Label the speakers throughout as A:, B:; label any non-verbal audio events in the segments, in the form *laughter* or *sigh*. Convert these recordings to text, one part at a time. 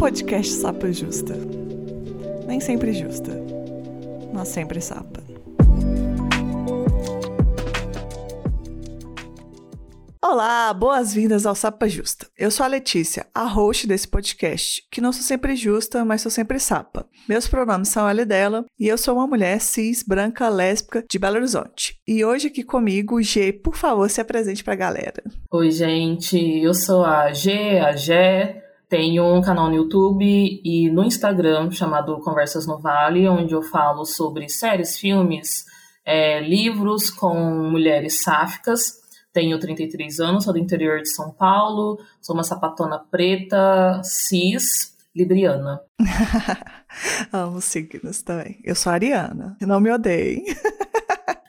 A: podcast Sapa Justa. Nem sempre justa, mas sempre sapa. Olá, boas-vindas ao Sapa Justa. Eu sou a Letícia, a host desse podcast, que não sou sempre justa, mas sou sempre sapa. Meus pronomes são ela e dela, e eu sou uma mulher cis, branca, lésbica, de Belo Horizonte. E hoje aqui comigo, G, por favor, se apresente pra galera.
B: Oi, gente, eu sou a G, a Gé, tenho um canal no YouTube e no Instagram chamado Conversas no Vale, onde eu falo sobre séries, filmes, é, livros com mulheres sáficas tenho 33 anos, sou do interior de São Paulo, sou uma sapatona preta, cis, libriana. *laughs*
A: Amo signos também. Eu sou ariana. Não me odeiem. *laughs*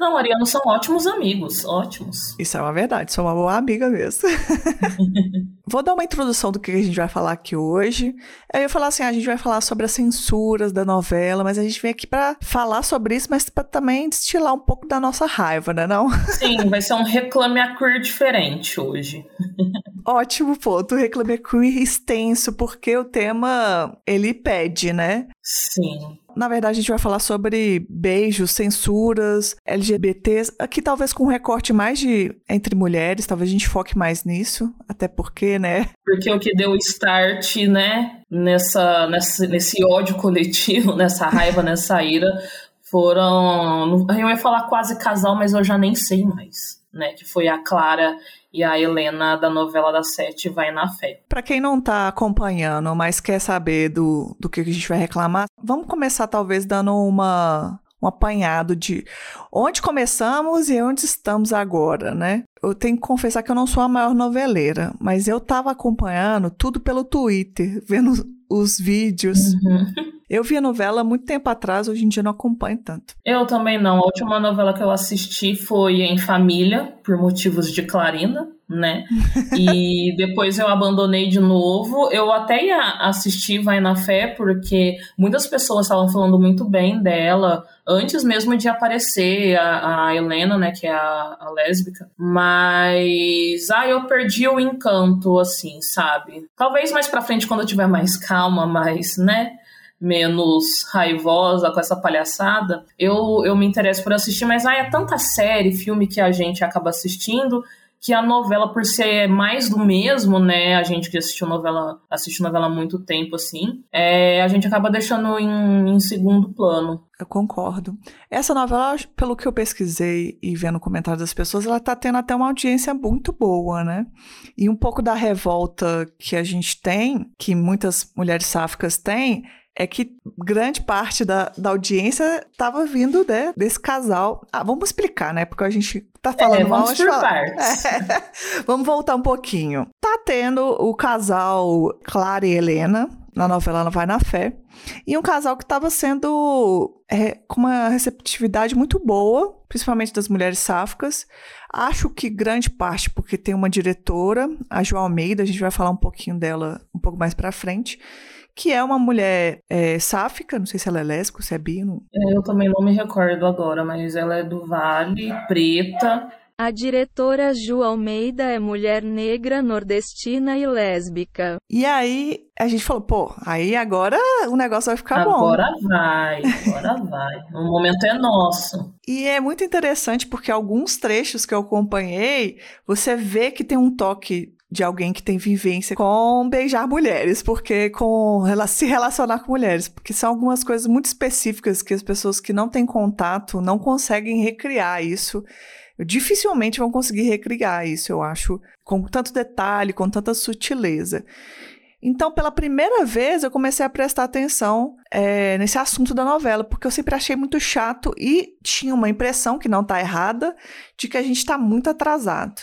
B: Não, arianos são ótimos amigos, ótimos.
A: Isso é uma verdade, sou uma boa amiga mesmo. *laughs* Vou dar uma introdução do que a gente vai falar aqui hoje. Eu ia falar assim, a gente vai falar sobre as censuras da novela, mas a gente vem aqui para falar sobre isso, mas para também destilar um pouco da nossa raiva, né não? *laughs*
B: Sim, vai ser um reclame a queer diferente hoje. *laughs*
A: Ótimo ponto, reclame a queer extenso, porque o tema ele pede, né?
B: Sim.
A: Na verdade, a gente vai falar sobre beijos, censuras, LGBTs, aqui talvez com um recorte mais de entre mulheres, talvez a gente foque mais nisso, até porque, né?
B: Porque o que deu start, né, nessa, nessa, nesse ódio coletivo, *laughs* nessa raiva, nessa ira, foram. Eu ia falar quase casal, mas eu já nem sei mais. Né, que foi a Clara e a Helena da novela da Sete vai na fé.
A: Para quem não tá acompanhando, mas quer saber do, do que a gente vai reclamar, vamos começar talvez dando uma um apanhado de onde começamos e onde estamos agora, né? Eu tenho que confessar que eu não sou a maior noveleira, mas eu tava acompanhando tudo pelo Twitter, *laughs* vendo os vídeos. Uhum. Eu vi a novela muito tempo atrás, hoje em dia não acompanho tanto.
B: Eu também não. A última novela que eu assisti foi Em Família, por motivos de Clarina, né? *laughs* e depois eu abandonei de novo. Eu até ia assistir Vai na Fé, porque muitas pessoas estavam falando muito bem dela antes mesmo de aparecer a, a Helena, né, que é a, a lésbica. Mas, ah, eu perdi o encanto, assim, sabe? Talvez mais pra frente, quando eu tiver mais calma, mais, né? menos raivosa com essa palhaçada, eu, eu me interesso por assistir, mas ah, é tanta série, filme que a gente acaba assistindo que a novela, por ser mais do mesmo, né? A gente que assistiu novela, assiste novela há muito tempo, assim, é, a gente acaba deixando em, em segundo plano.
A: Eu concordo. Essa novela, pelo que eu pesquisei e vendo comentários das pessoas, ela tá tendo até uma audiência muito boa, né? E um pouco da revolta que a gente tem, que muitas mulheres sáficas têm, é que grande parte da, da audiência estava vindo né, desse casal. Ah, vamos explicar, né? Porque a gente tá falando é,
B: vamos mal. Por partes. *laughs*
A: É. Vamos voltar um pouquinho. Tá tendo o casal Clara e Helena na novela Ela Vai na Fé. E um casal que estava sendo é, com uma receptividade muito boa, principalmente das mulheres sáficas. Acho que grande parte porque tem uma diretora, a Jo Almeida, a gente vai falar um pouquinho dela um pouco mais para frente que é uma mulher é, sáfica, não sei se ela é lésbica, se é bi. Não...
B: É, eu também não me recordo agora, mas ela é do Vale, preta.
C: A diretora Ju Almeida é mulher negra, nordestina e lésbica.
A: E aí a gente falou, pô, aí agora o negócio vai ficar
B: agora
A: bom.
B: Agora vai, agora vai. *laughs* O momento é nosso.
A: E é muito interessante porque alguns trechos que eu acompanhei, você vê que tem um toque de alguém que tem vivência com beijar mulheres, porque com se relacionar com mulheres, porque são algumas coisas muito específicas que as pessoas que não têm contato não conseguem recriar isso. Dificilmente vão conseguir recriar isso, eu acho, com tanto detalhe, com tanta sutileza. Então, pela primeira vez, eu comecei a prestar atenção é, nesse assunto da novela, porque eu sempre achei muito chato e tinha uma impressão, que não está errada, de que a gente está muito atrasado.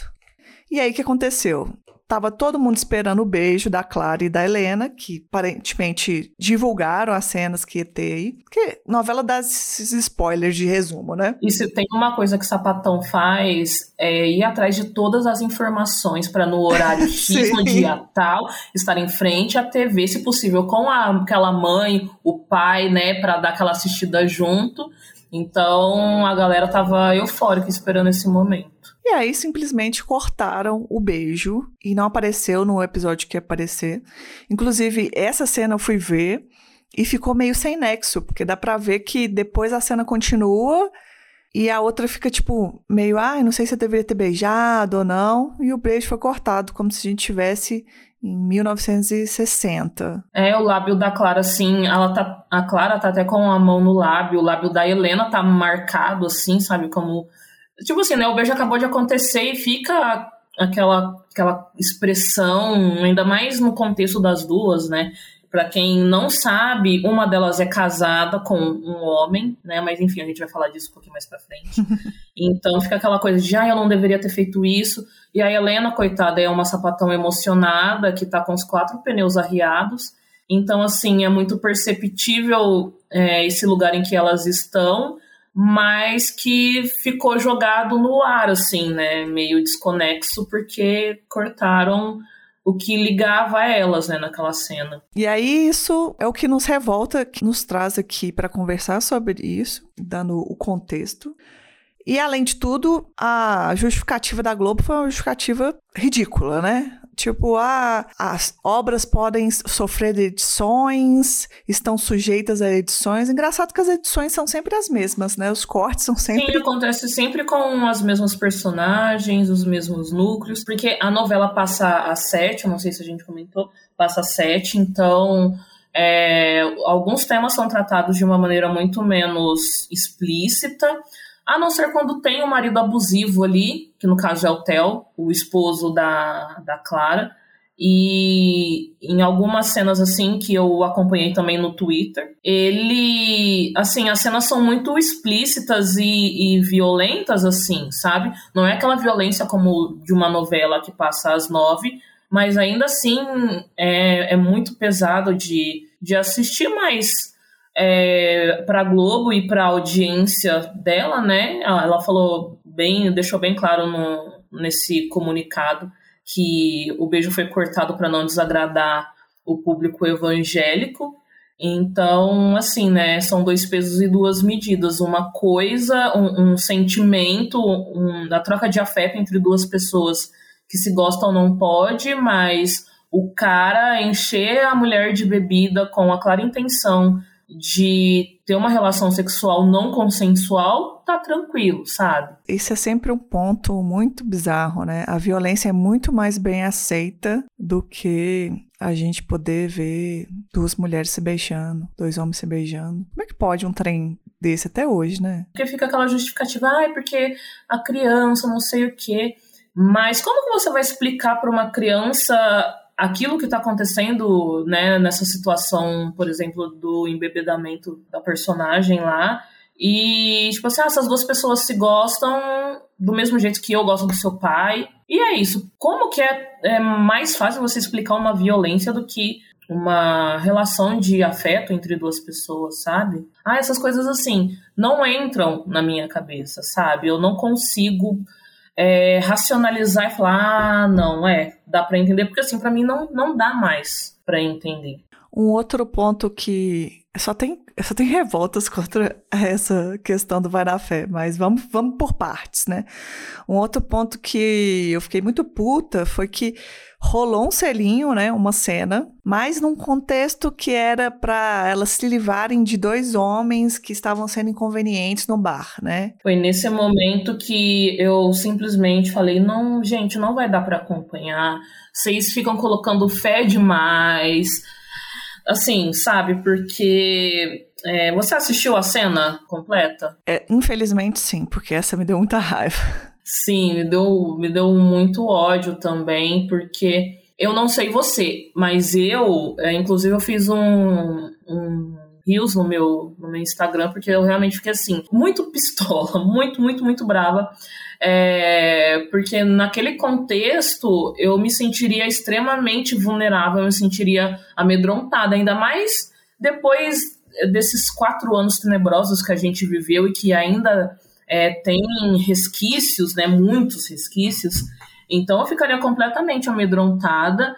A: E aí, o que aconteceu? Tava todo mundo esperando o beijo da Clara e da Helena, que aparentemente divulgaram as cenas que ia ter aí. Porque novela dá esses spoilers de resumo, né?
B: E se tem uma coisa que o Sapatão faz, é ir atrás de todas as informações para no horário *laughs* X, no dia tal, estar em frente à TV, se possível, com a, aquela mãe, o pai, né, para dar aquela assistida junto. Então a galera tava eufórica esperando esse momento.
A: E aí simplesmente cortaram o beijo e não apareceu no episódio que ia aparecer. Inclusive, essa cena eu fui ver e ficou meio sem nexo, porque dá pra ver que depois a cena continua e a outra fica tipo meio, ah, não sei se eu deveria ter beijado ou não, e o beijo foi cortado, como se a gente tivesse em 1960.
B: É, o lábio da Clara, assim, ela tá. A Clara tá até com a mão no lábio, o lábio da Helena tá marcado, assim, sabe? Como. Tipo assim, né? O beijo acabou de acontecer e fica aquela, aquela expressão, ainda mais no contexto das duas, né? Para quem não sabe, uma delas é casada com um homem, né? Mas enfim, a gente vai falar disso um pouquinho mais pra frente. *laughs* então fica aquela coisa de, ah, eu não deveria ter feito isso. E a Helena, coitada, é uma sapatão emocionada que tá com os quatro pneus arriados. Então, assim, é muito perceptível é, esse lugar em que elas estão, mas que ficou jogado no ar, assim, né? Meio desconexo, porque cortaram o que ligava elas, né, naquela cena.
A: E aí isso é o que nos revolta, que nos traz aqui para conversar sobre isso, dando o contexto. E além de tudo, a justificativa da Globo foi uma justificativa ridícula, né? Tipo, ah, as obras podem sofrer edições, estão sujeitas a edições. Engraçado que as edições são sempre as mesmas, né? Os cortes são sempre.
B: Sim, acontece sempre com as mesmas personagens, os mesmos núcleos, porque a novela passa a sete, não sei se a gente comentou, passa a sete, então. É, alguns temas são tratados de uma maneira muito menos explícita, a não ser quando tem um marido abusivo ali, que no caso é o Theo, o esposo da, da Clara. E em algumas cenas assim que eu acompanhei também no Twitter, ele, assim, as cenas são muito explícitas e, e, violentas, assim, sabe? Não é aquela violência como de uma novela que passa às nove, mas ainda assim é, é muito pesado de, de assistir, mas é, para a Globo e para a audiência dela, né? Ela falou bem, deixou bem claro no, nesse comunicado que o beijo foi cortado para não desagradar o público evangélico. Então, assim, né? São dois pesos e duas medidas. Uma coisa, um, um sentimento, um, troca de afeto entre duas pessoas que se gostam não pode, mas o cara encher a mulher de bebida com a clara intenção de ter uma relação sexual não consensual, tá tranquilo, sabe?
A: Isso é sempre um ponto muito bizarro, né? A violência é muito mais bem aceita do que a gente poder ver duas mulheres se beijando, dois homens se beijando. Como é que pode um trem desse até hoje, né?
B: Porque fica aquela justificativa, ah, é porque a criança, não sei o quê. Mas como que você vai explicar para uma criança aquilo que está acontecendo né, nessa situação, por exemplo, do embebedamento da personagem lá. E, tipo assim, ah, essas duas pessoas se gostam do mesmo jeito que eu gosto do seu pai. E é isso. Como que é, é mais fácil você explicar uma violência do que uma relação de afeto entre duas pessoas, sabe? Ah, essas coisas assim não entram na minha cabeça, sabe? Eu não consigo é, racionalizar e falar, ah, não, é, dá para entender, porque assim, para mim não, não dá mais para entender.
A: Um outro ponto que só tem, só tem revoltas *laughs* contra essa questão do vai na fé, mas vamos, vamos por partes, né? Um outro ponto que eu fiquei muito puta foi que rolou um selinho, né, uma cena, mas num contexto que era para elas se livrarem de dois homens que estavam sendo inconvenientes no bar, né?
B: Foi nesse momento que eu simplesmente falei: "Não, gente, não vai dar para acompanhar. Vocês ficam colocando fé demais." Assim, sabe? Porque é, você assistiu a cena completa?
A: É, infelizmente sim, porque essa me deu muita raiva.
B: Sim, me deu, me deu muito ódio também, porque eu não sei você, mas eu, é, inclusive, eu fiz um, um rios no meu, no meu Instagram, porque eu realmente fiquei assim, muito pistola, *laughs* muito, muito, muito brava. É, porque naquele contexto eu me sentiria extremamente vulnerável, eu me sentiria amedrontada, ainda mais depois desses quatro anos tenebrosos que a gente viveu e que ainda é, tem resquícios, né, muitos resquícios, então eu ficaria completamente amedrontada.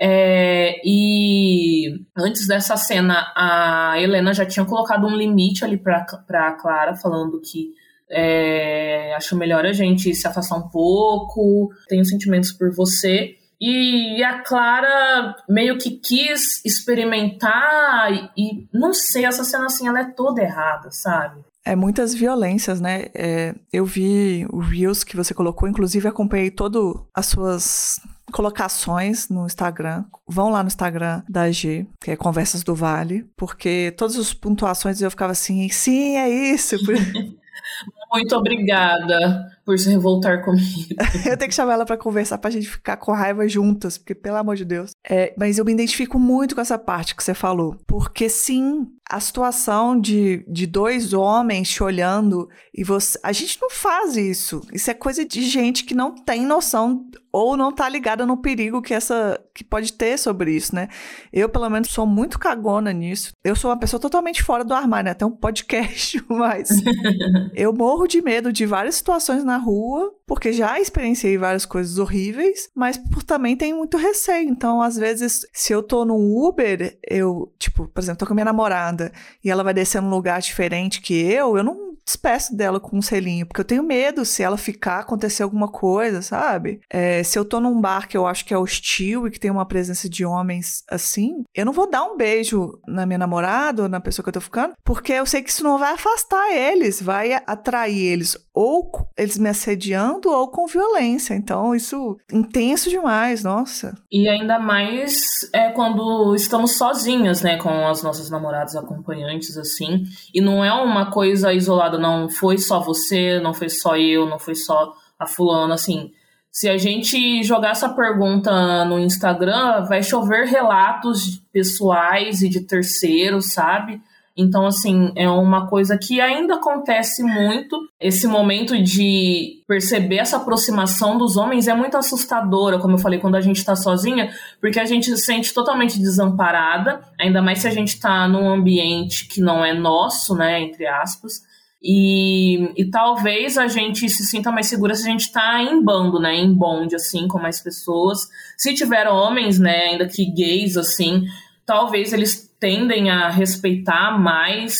B: É, e antes dessa cena, a Helena já tinha colocado um limite ali para a Clara, falando que é, acho melhor a gente se afastar um pouco, tenho sentimentos por você. E a Clara meio que quis experimentar e, e não sei, essa cena assim, ela é toda errada, sabe?
A: É muitas violências, né? É, eu vi o Reels que você colocou, inclusive acompanhei todas as suas colocações no Instagram. Vão lá no Instagram da G, que é Conversas do Vale, porque todas as pontuações eu ficava assim, sim, é isso. *laughs* *laughs*
B: Muito obrigada por se revoltar comigo. *laughs*
A: eu tenho que chamar ela para conversar pra gente ficar com raiva juntas, porque pelo amor de Deus. É, mas eu me identifico muito com essa parte que você falou, porque sim, a situação de, de dois homens te olhando e você. A gente não faz isso. Isso é coisa de gente que não tem noção ou não tá ligada no perigo que essa que pode ter sobre isso, né? Eu, pelo menos, sou muito cagona nisso. Eu sou uma pessoa totalmente fora do armário, né? Até um podcast, *laughs* mas *laughs* eu morro de medo de várias situações na rua, porque já experienciei várias coisas horríveis, mas por também tenho muito receio. Então, às vezes, se eu tô num Uber, eu, tipo, por exemplo, tô com minha namorada e ela vai descer num lugar diferente que eu, eu não despeço dela com um selinho, porque eu tenho medo se ela ficar, acontecer alguma coisa, sabe? É, se eu tô num bar que eu acho que é hostil e que tem uma presença de homens assim, eu não vou dar um beijo na minha namorada ou na pessoa que eu tô ficando, porque eu sei que isso não vai afastar eles, vai atrair eles ou eles me assediando ou com violência. Então, isso intenso demais, nossa.
B: E ainda mais é quando estamos sozinhas, né, com as nossas namoradas acompanhantes, assim. E não é uma coisa isolada, não foi só você, não foi só eu, não foi só a fulana, assim. Se a gente jogar essa pergunta no Instagram, vai chover relatos pessoais e de terceiros, sabe? Então, assim, é uma coisa que ainda acontece muito. Esse momento de perceber essa aproximação dos homens é muito assustadora, como eu falei, quando a gente está sozinha, porque a gente se sente totalmente desamparada, ainda mais se a gente está num ambiente que não é nosso, né, entre aspas. E, e talvez a gente se sinta mais segura se a gente está em bando, né? Em bonde, assim, com mais pessoas. Se tiver homens, né, ainda que gays, assim, talvez eles tendem a respeitar mais,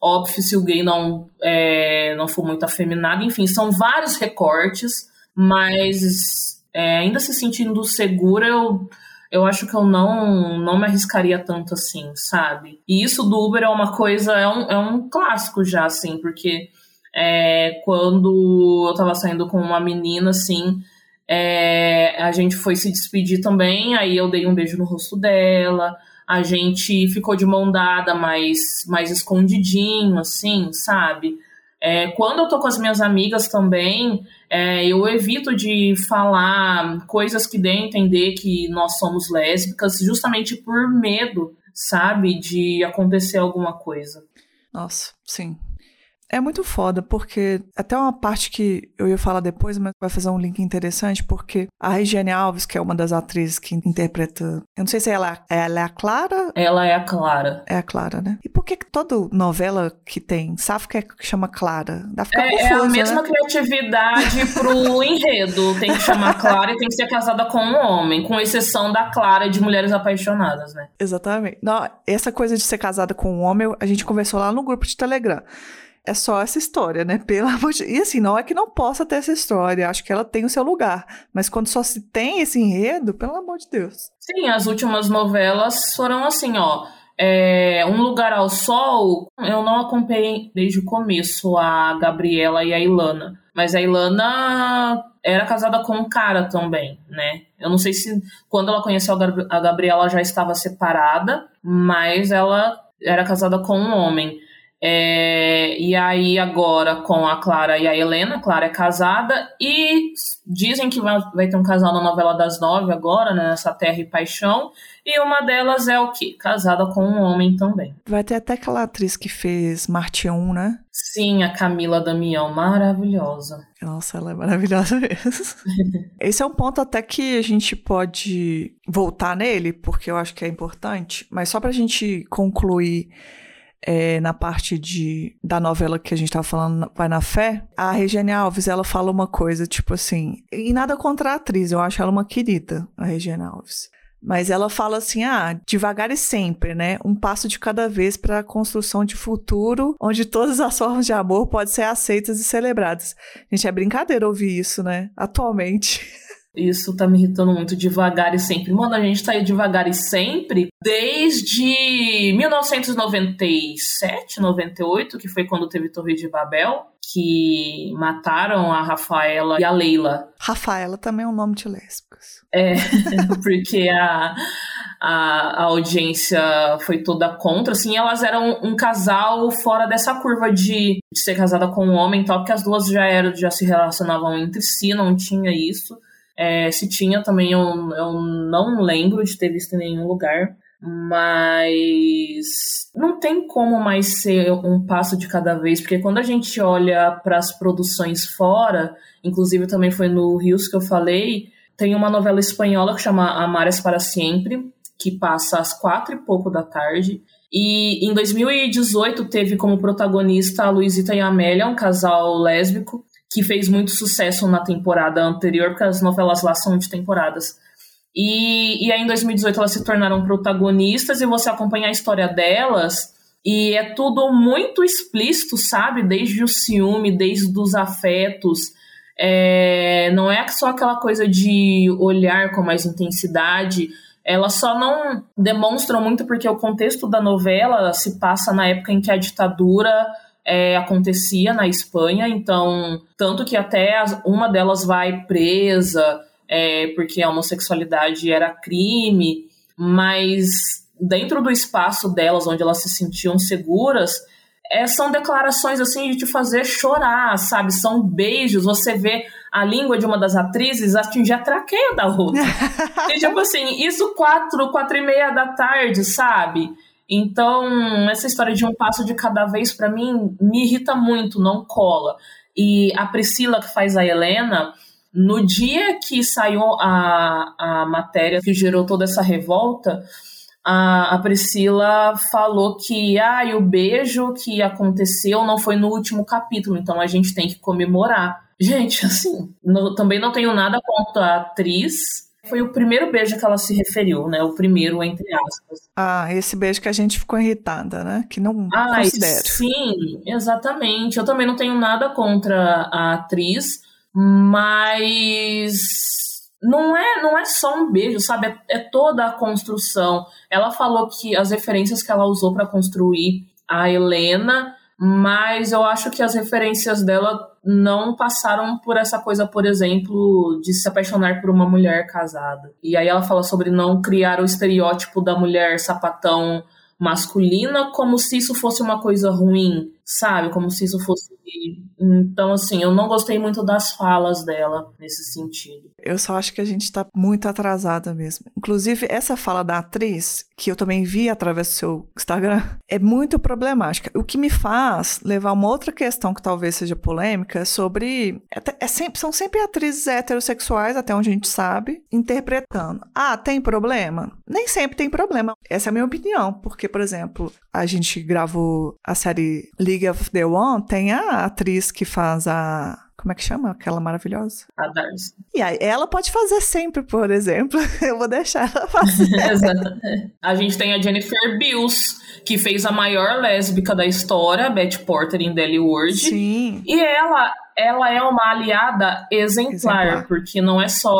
B: óbvio, se o gay não, é, não for muito afeminado, enfim, são vários recortes, mas é, ainda se sentindo segura, eu, eu acho que eu não, não me arriscaria tanto assim, sabe? E isso do Uber é uma coisa, é um, é um clássico já, assim, porque é, quando eu tava saindo com uma menina, assim, é, a gente foi se despedir também, aí eu dei um beijo no rosto dela, a gente ficou de mão dada, mais, mais escondidinho, assim, sabe? É, quando eu tô com as minhas amigas também, é, eu evito de falar coisas que dêem a entender que nós somos lésbicas, justamente por medo, sabe, de acontecer alguma coisa.
A: Nossa, sim. É muito foda, porque até uma parte que eu ia falar depois, mas vai fazer um link interessante, porque a Regiane Alves, que é uma das atrizes que interpreta. Eu não sei se ela, ela é a Clara.
B: Ela é a Clara.
A: É a Clara, né? E por que toda novela que tem Sáfica é que chama Clara?
B: Dá ficar é, confuso, é a mesma né? criatividade pro *laughs* enredo. Tem que chamar Clara e tem que ser casada com um homem, com exceção da Clara de Mulheres Apaixonadas, né?
A: Exatamente. Não, essa coisa de ser casada com um homem, a gente conversou lá no grupo de Telegram é só essa história, né? Pelo *laughs* amor de... E assim, não é que não possa ter essa história, acho que ela tem o seu lugar. Mas quando só se tem esse enredo, pelo amor de Deus.
B: Sim, as últimas novelas foram assim, ó. É, um Lugar ao Sol, eu não acompanhei desde o começo a Gabriela e a Ilana. Mas a Ilana era casada com um cara também, né? Eu não sei se quando ela conheceu a Gabriela já estava separada, mas ela era casada com um homem. É, e aí agora com a Clara e a Helena, a Clara é casada e dizem que vai, vai ter um casal na novela das nove agora, né, nessa Terra e Paixão, e uma delas é o quê? Casada com um homem também.
A: Vai ter até aquela atriz que fez Marte 1, né?
B: Sim, a Camila Damião, maravilhosa.
A: Nossa, ela é maravilhosa *laughs* mesmo. Esse é um ponto até que a gente pode voltar nele, porque eu acho que é importante, mas só pra gente concluir é, na parte de, da novela que a gente tava falando, Vai na Fé, a Regiane Alves, ela fala uma coisa, tipo assim, e nada contra a atriz, eu acho ela uma querida, a Regiane Alves. Mas ela fala assim: ah, devagar e sempre, né? Um passo de cada vez para a construção de futuro, onde todas as formas de amor podem ser aceitas e celebradas. Gente, é brincadeira ouvir isso, né? Atualmente. *laughs*
B: Isso tá me irritando muito devagar e sempre. Mano, a gente tá aí devagar e sempre desde 1997, 98, que foi quando teve Torre de Babel, que mataram a Rafaela e a Leila.
A: Rafaela também é um nome de lésbicas.
B: É, *laughs* porque a, a, a, audiência foi toda contra, assim, elas eram um, casal fora dessa curva de, de ser casada com um homem e tal, porque as duas já eram, já se relacionavam entre si, não tinha isso. É, se tinha também, eu, eu não lembro de ter visto em nenhum lugar. Mas não tem como mais ser um passo de cada vez, porque quando a gente olha para as produções fora, inclusive também foi no Rios que eu falei, tem uma novela espanhola que chama Amares para Sempre, que passa às quatro e pouco da tarde. E em 2018 teve como protagonista a Luizita e a Amélia, um casal lésbico, que fez muito sucesso na temporada anterior, porque as novelas lá são de temporadas. E, e aí em 2018 elas se tornaram protagonistas e você acompanha a história delas e é tudo muito explícito, sabe? Desde o ciúme, desde os afetos. É, não é só aquela coisa de olhar com mais intensidade. Elas só não demonstram muito porque o contexto da novela se passa na época em que a ditadura é, acontecia na Espanha, então, tanto que até uma delas vai presa, é, porque a homossexualidade era crime, mas dentro do espaço delas, onde elas se sentiam seguras, é, são declarações assim de te fazer chorar, sabe? São beijos, você vê a língua de uma das atrizes atingir a traqueia da outra. *laughs* e tipo assim, isso quatro, quatro e meia da tarde, sabe? Então, essa história de um passo de cada vez, para mim, me irrita muito, não cola. E a Priscila, que faz a Helena, no dia que saiu a, a matéria que gerou toda essa revolta, a, a Priscila falou que ah, o beijo que aconteceu não foi no último capítulo, então a gente tem que comemorar. Gente, assim, no, também não tenho nada contra a atriz, foi o primeiro beijo que ela se referiu, né? O primeiro, entre aspas.
A: Ah, esse beijo que a gente ficou irritada, né? Que não
B: ah, considero. Sim, exatamente. Eu também não tenho nada contra a atriz, mas não é, não é só um beijo, sabe? É, é toda a construção. Ela falou que as referências que ela usou para construir a Helena mas eu acho que as referências dela não passaram por essa coisa, por exemplo, de se apaixonar por uma mulher casada. E aí ela fala sobre não criar o estereótipo da mulher sapatão masculina como se isso fosse uma coisa ruim, sabe? Como se isso fosse. Então, assim, eu não gostei muito das falas dela nesse sentido.
A: Eu só acho que a gente tá muito atrasada mesmo. Inclusive, essa fala da atriz, que eu também vi através do seu Instagram, é muito problemática. O que me faz levar uma outra questão que talvez seja polêmica sobre. É, é sempre, são sempre atrizes heterossexuais, até onde a gente sabe, interpretando. Ah, tem problema? Nem sempre tem problema. Essa é a minha opinião, porque por exemplo, a gente gravou a série League of the One, tem a atriz que faz a como é que chama? Aquela maravilhosa?
B: A Darcy.
A: E aí, ela pode fazer sempre, por exemplo. *laughs* Eu vou deixar ela fazer. *laughs*
B: A gente tem a Jennifer Bills, que fez a maior lésbica da história, Betty Porter em Dellywood.
A: Sim.
B: E ela, ela é uma aliada exemplar, exemplar, porque não é só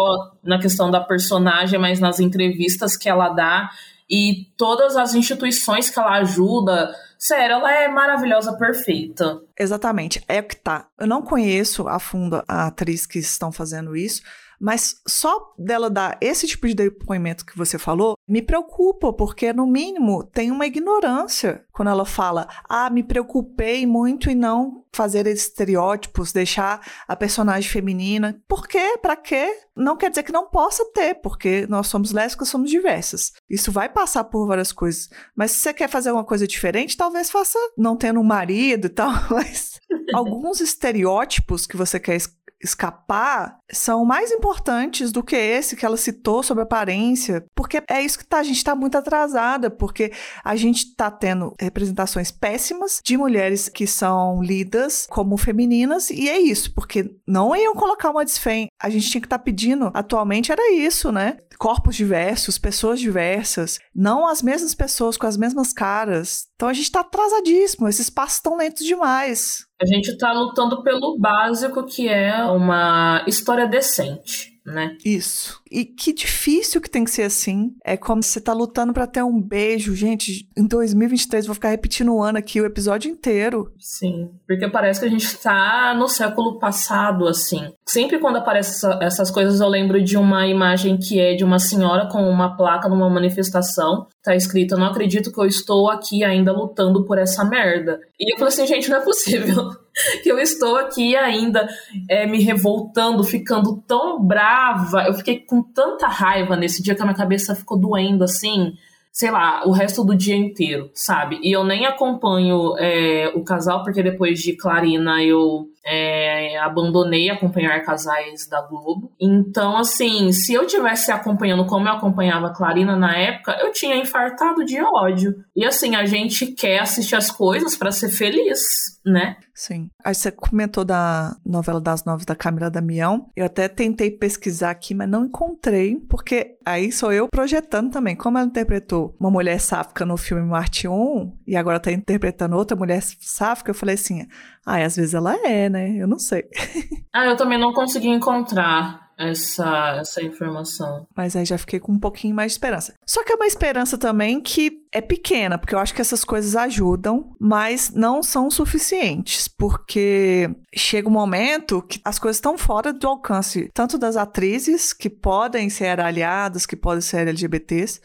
B: na questão da personagem, mas nas entrevistas que ela dá e todas as instituições que ela ajuda. Sério, ela é maravilhosa, perfeita.
A: Exatamente, é o que tá. Eu não conheço a fundo a atriz que estão fazendo isso, mas só dela dar esse tipo de depoimento que você falou me preocupa, porque no mínimo tem uma ignorância quando ela fala: "Ah, me preocupei muito em não fazer estereótipos, deixar a personagem feminina". Por quê? Para quê? Não quer dizer que não possa ter, porque nós somos lésbicas, somos diversas. Isso vai passar por várias coisas. Mas se você quer fazer uma coisa diferente, talvez faça não tendo um marido e tal, *laughs* mas alguns estereótipos que você quer escapar são mais importantes do que esse que ela citou sobre aparência, porque é isso que tá, a gente está muito atrasada, porque a gente está tendo representações péssimas de mulheres que são lidas como femininas, e é isso, porque não iam colocar uma desfém. A gente tinha que estar tá pedindo, atualmente era isso, né? Corpos diversos, pessoas diversas, não as mesmas pessoas com as mesmas caras. Então a gente está atrasadíssimo, esses passos estão lentos demais.
B: A gente está lutando pelo básico que é uma história decente né?
A: Isso. E que difícil que tem que ser assim. É como se você tá lutando para ter um beijo. Gente, em 2023 vou ficar repetindo o ano aqui o episódio inteiro.
B: Sim, porque parece que a gente tá no século passado, assim. Sempre quando aparecem essa, essas coisas, eu lembro de uma imagem que é de uma senhora com uma placa numa manifestação. Tá escrito: não acredito que eu estou aqui ainda lutando por essa merda. E eu falei assim, gente, não é possível. *laughs* que eu estou aqui ainda é, me revoltando, ficando tão brava. Eu fiquei com tanta raiva nesse dia que a minha cabeça ficou doendo assim, sei lá, o resto do dia inteiro, sabe? E eu nem acompanho é, o casal, porque depois de Clarina eu é, abandonei acompanhar casais da Globo. Então, assim, se eu tivesse acompanhando como eu acompanhava a Clarina na época, eu tinha infartado de ódio. E assim, a gente quer assistir as coisas para ser feliz, né?
A: Sim. Aí você comentou da novela das nove da Camila Damião. Eu até tentei pesquisar aqui, mas não encontrei, porque aí sou eu projetando também. Como ela interpretou uma mulher sáfica no filme Marte 1 e agora tá interpretando outra mulher sáfica, eu falei assim: ah, às vezes ela é, né? Eu não sei. *laughs*
B: ah, eu também não consegui encontrar essa, essa informação.
A: Mas aí já fiquei com um pouquinho mais de esperança. Só que é uma esperança também que é pequena, porque eu acho que essas coisas ajudam, mas não são suficientes, porque chega um momento que as coisas estão fora do alcance, tanto das atrizes, que podem ser aliadas, que podem ser LGBTs,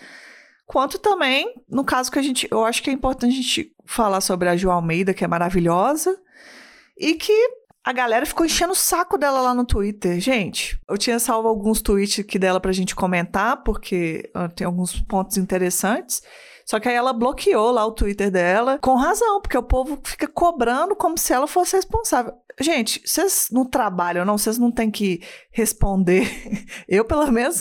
A: quanto também, no caso que a gente, eu acho que é importante a gente falar sobre a Ju Almeida, que é maravilhosa, e que a galera ficou enchendo o saco dela lá no Twitter. Gente, eu tinha salvo alguns tweets aqui dela pra gente comentar, porque uh, tem alguns pontos interessantes. Só que aí ela bloqueou lá o Twitter dela, com razão, porque o povo fica cobrando como se ela fosse responsável. Gente, vocês não trabalham, não, vocês não têm que responder. *laughs* Eu, pelo menos,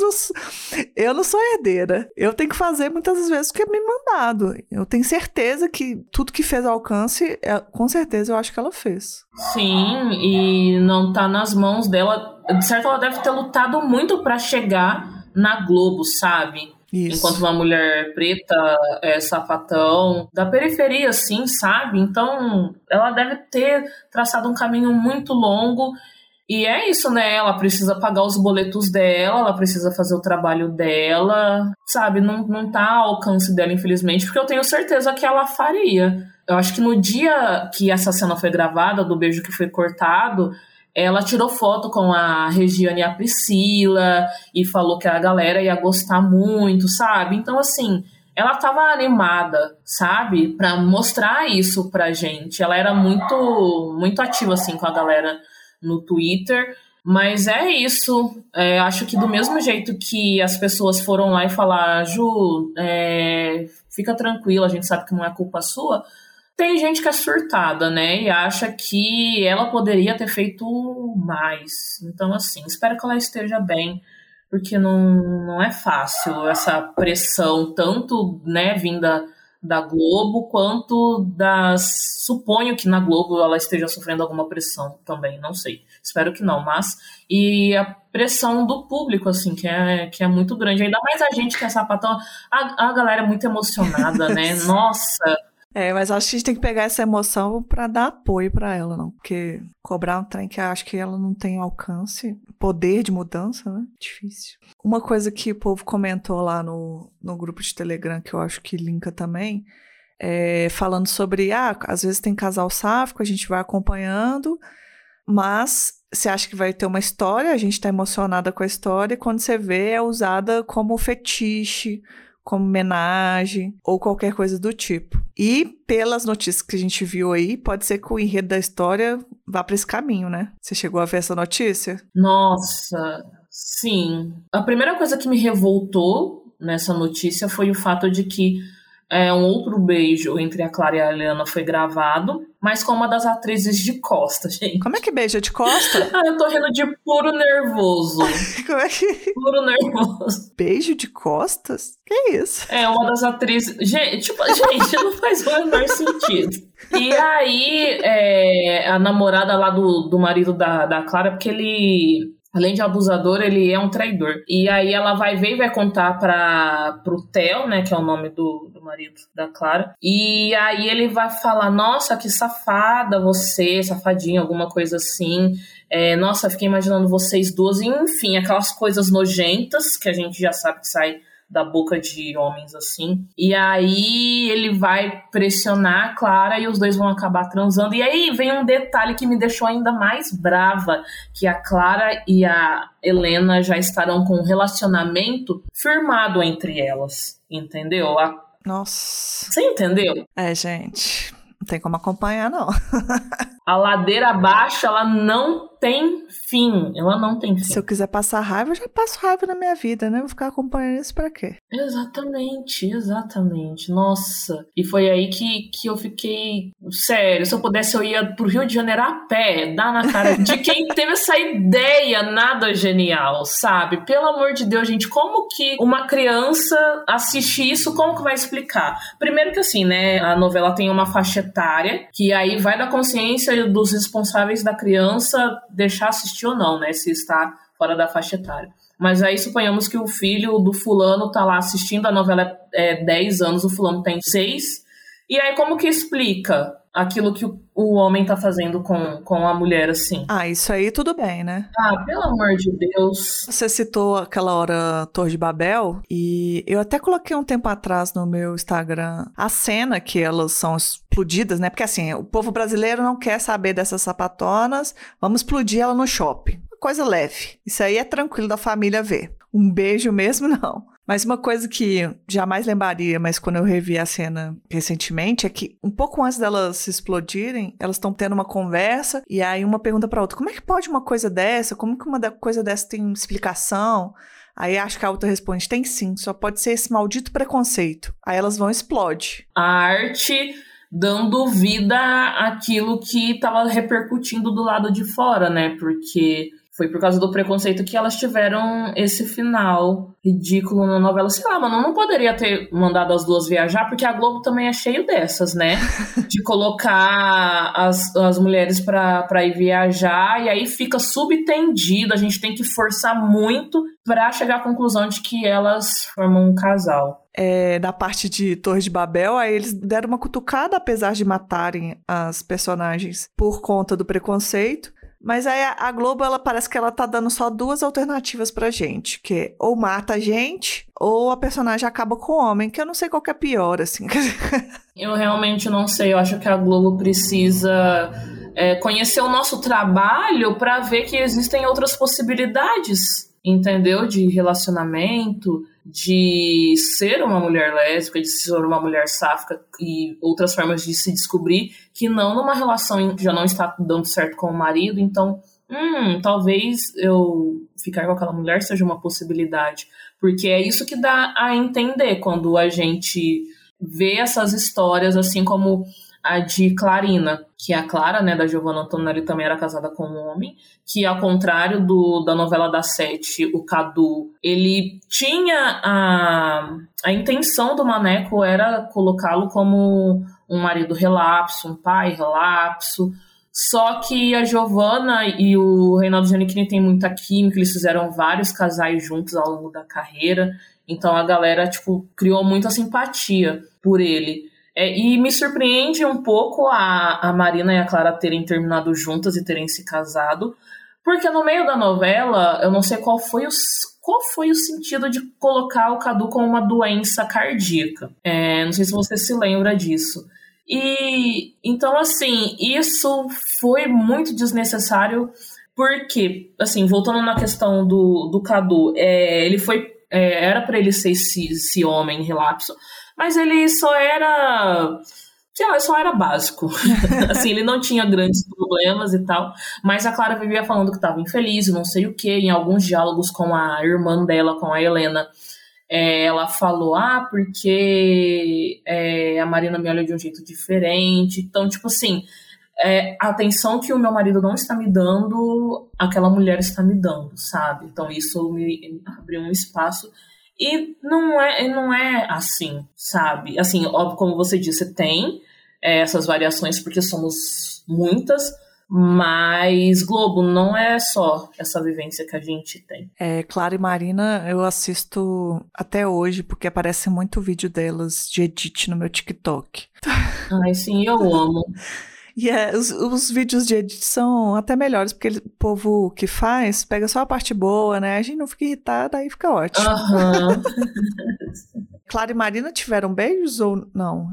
A: eu não sou herdeira. Eu tenho que fazer muitas vezes o que é me mandado. Eu tenho certeza que tudo que fez alcance, é, com certeza eu acho que ela fez.
B: Sim, e não tá nas mãos dela. De certo, ela deve ter lutado muito para chegar na Globo, sabe? Isso. Enquanto uma mulher preta é sapatão, da periferia, assim, sabe? Então, ela deve ter traçado um caminho muito longo. E é isso, né? Ela precisa pagar os boletos dela, ela precisa fazer o trabalho dela, sabe? Não, não tá ao alcance dela, infelizmente, porque eu tenho certeza que ela faria. Eu acho que no dia que essa cena foi gravada, do beijo que foi cortado, ela tirou foto com a Regiane e a Priscila e falou que a galera ia gostar muito, sabe? Então, assim, ela estava animada, sabe? Para mostrar isso pra gente. Ela era muito, muito ativa, assim, com a galera no Twitter. Mas é isso. É, acho que do mesmo jeito que as pessoas foram lá e falar, Ju, é, fica tranquila, a gente sabe que não é culpa sua tem gente que é surtada, né? E acha que ela poderia ter feito mais. Então, assim, espero que ela esteja bem, porque não, não é fácil essa pressão, tanto, né, vinda da Globo, quanto das. Suponho que na Globo ela esteja sofrendo alguma pressão também, não sei. Espero que não, mas. E a pressão do público, assim, que é, que é muito grande. Ainda mais a gente que é sapatão. A, a galera é muito emocionada, né? *laughs* Nossa
A: é, mas acho que a gente tem que pegar essa emoção para dar apoio para ela, não. Porque cobrar um trem que acho que ela não tem alcance, poder de mudança, né? Difícil. Uma coisa que o povo comentou lá no, no grupo de Telegram, que eu acho que linka também, é falando sobre, ah, às vezes tem casal sáfico, a gente vai acompanhando, mas você acha que vai ter uma história, a gente tá emocionada com a história, e quando você vê, é usada como fetiche, como homenagem ou qualquer coisa do tipo. E pelas notícias que a gente viu aí, pode ser que o enredo da história vá para esse caminho, né? Você chegou a ver essa notícia?
B: Nossa, sim. A primeira coisa que me revoltou nessa notícia foi o fato de que é, um outro beijo entre a Clara e a Helena foi gravado, mas com uma das atrizes de costa, *laughs* gente.
A: Como é que beija de costa?
B: ah, *laughs* eu tô rindo de puro nervoso. *laughs*
A: Como é que.
B: Puro nervoso.
A: Beijo de costas? Que isso?
B: É, uma das atrizes. Gente, tipo, gente, não faz o menor sentido. E aí, é, a namorada lá do, do marido da, da Clara, porque ele além de abusador, ele é um traidor. E aí ela vai ver e vai contar para pro Theo, né, que é o nome do, do marido da Clara. E aí ele vai falar: "Nossa, que safada você, safadinha, alguma coisa assim". É, nossa, fiquei imaginando vocês duas, enfim, aquelas coisas nojentas que a gente já sabe que sai da boca de homens assim. E aí ele vai pressionar a Clara e os dois vão acabar transando. E aí vem um detalhe que me deixou ainda mais brava, que a Clara e a Helena já estarão com um relacionamento firmado entre elas, entendeu? A...
A: Nossa.
B: Você entendeu?
A: É, gente. Não tem como acompanhar, não. *laughs*
B: a ladeira abaixo, ela não tem fim. Ela não tem fim.
A: Se eu quiser passar raiva, eu já passo raiva na minha vida, né? Vou ficar acompanhando isso pra quê?
B: Exatamente, exatamente. Nossa. E foi aí que, que eu fiquei. Sério, se eu pudesse, eu ia pro Rio de Janeiro a pé, dar na cara *laughs* de quem teve essa ideia nada genial, sabe? Pelo amor de Deus, gente, como que uma criança assiste isso? Como que vai explicar? Primeiro que assim, né? A novela tem uma faixa etária, que aí vai da consciência dos responsáveis da criança deixar assistir ou não, né? Se está fora da faixa etária. Mas aí suponhamos que o filho do fulano tá lá assistindo a novela é 10 anos, o fulano tem 6. E aí como que explica aquilo que o homem tá fazendo com, com a mulher, assim.
A: Ah, isso aí tudo bem, né?
B: Ah, pelo amor de Deus.
A: Você citou aquela hora Torre de Babel, e eu até coloquei um tempo atrás no meu Instagram a cena que elas são explodidas, né? Porque assim, o povo brasileiro não quer saber dessas sapatonas, vamos explodir ela no shopping. Coisa leve. Isso aí é tranquilo da família ver. Um beijo mesmo, *laughs* não. Mas uma coisa que jamais lembraria, mas quando eu revi a cena recentemente, é que um pouco antes delas se explodirem, elas estão tendo uma conversa e aí uma pergunta para outra: como é que pode uma coisa dessa? Como que uma coisa dessa tem explicação? Aí acho que a outra responde: tem sim, só pode ser esse maldito preconceito. Aí elas vão explode.
B: A arte dando vida àquilo que estava repercutindo do lado de fora, né? Porque foi por causa do preconceito que elas tiveram esse final ridículo na novela. Sei lá, mano, não poderia ter mandado as duas viajar, porque a Globo também é cheio dessas, né? *laughs* De colocar as, as mulheres pra, pra ir viajar e aí fica subtendido. A gente tem que forçar muito para chegar à conclusão de que elas formam um casal.
A: É, da parte de Torre de Babel, aí eles deram uma cutucada, apesar de matarem as personagens por conta do preconceito. Mas aí a Globo, ela parece que ela tá dando só duas alternativas pra gente, que ou mata a gente, ou a personagem acaba com o homem, que eu não sei qual que é pior, assim. *laughs*
B: eu realmente não sei, eu acho que a Globo precisa é, conhecer o nosso trabalho para ver que existem outras possibilidades, entendeu? De relacionamento, de ser uma mulher lésbica, de ser uma mulher sáfica e outras formas de se descobrir que não numa relação já não está dando certo com o marido, então, hum, talvez eu ficar com aquela mulher seja uma possibilidade, porque é isso que dá a entender quando a gente vê essas histórias assim como a de Clarina, que é a Clara, né, da Giovanna Antonelli, também era casada com um homem, que ao contrário do, da novela da Sete, o Cadu, ele tinha a, a intenção do Maneco era colocá-lo como um marido relapso, um pai relapso, só que a Giovanna e o Reinaldo Giannichini têm muita química, eles fizeram vários casais juntos ao longo da carreira, então a galera, tipo, criou muita simpatia por ele. É, e me surpreende um pouco a, a Marina e a Clara terem terminado juntas e terem se casado, porque no meio da novela, eu não sei qual foi o, qual foi o sentido de colocar o Cadu com uma doença cardíaca. É, não sei se você se lembra disso. E então, assim, isso foi muito desnecessário, porque, assim, voltando na questão do, do Cadu, é, ele foi. É, era para ele ser esse, esse homem relapso, mas ele só era sei lá, só era básico. *laughs* assim, ele não tinha grandes problemas e tal, mas a Clara vivia falando que estava infeliz, não sei o que, em alguns diálogos com a irmã dela, com a Helena. é, ela falou, ah, porque é, a Marina me olha de um jeito diferente. Então, tipo assim, é, a atenção que o meu marido não está me dando, aquela mulher está me dando, sabe? Então isso me abriu um espaço. E não é, não é assim, sabe? Assim, óbvio, como você disse, tem é, essas variações porque somos muitas, mas Globo não é só essa vivência que a gente tem.
A: É, Clara e Marina eu assisto até hoje porque aparece muito vídeo delas de edit no meu TikTok.
B: Ai, sim, eu amo. *laughs*
A: E é, os, os, vídeos de edição até melhores, porque o povo que faz pega só a parte boa, né? A gente não fica irritada, aí fica ótimo.
B: Uhum. *laughs*
A: Clara e Marina tiveram beijos ou não?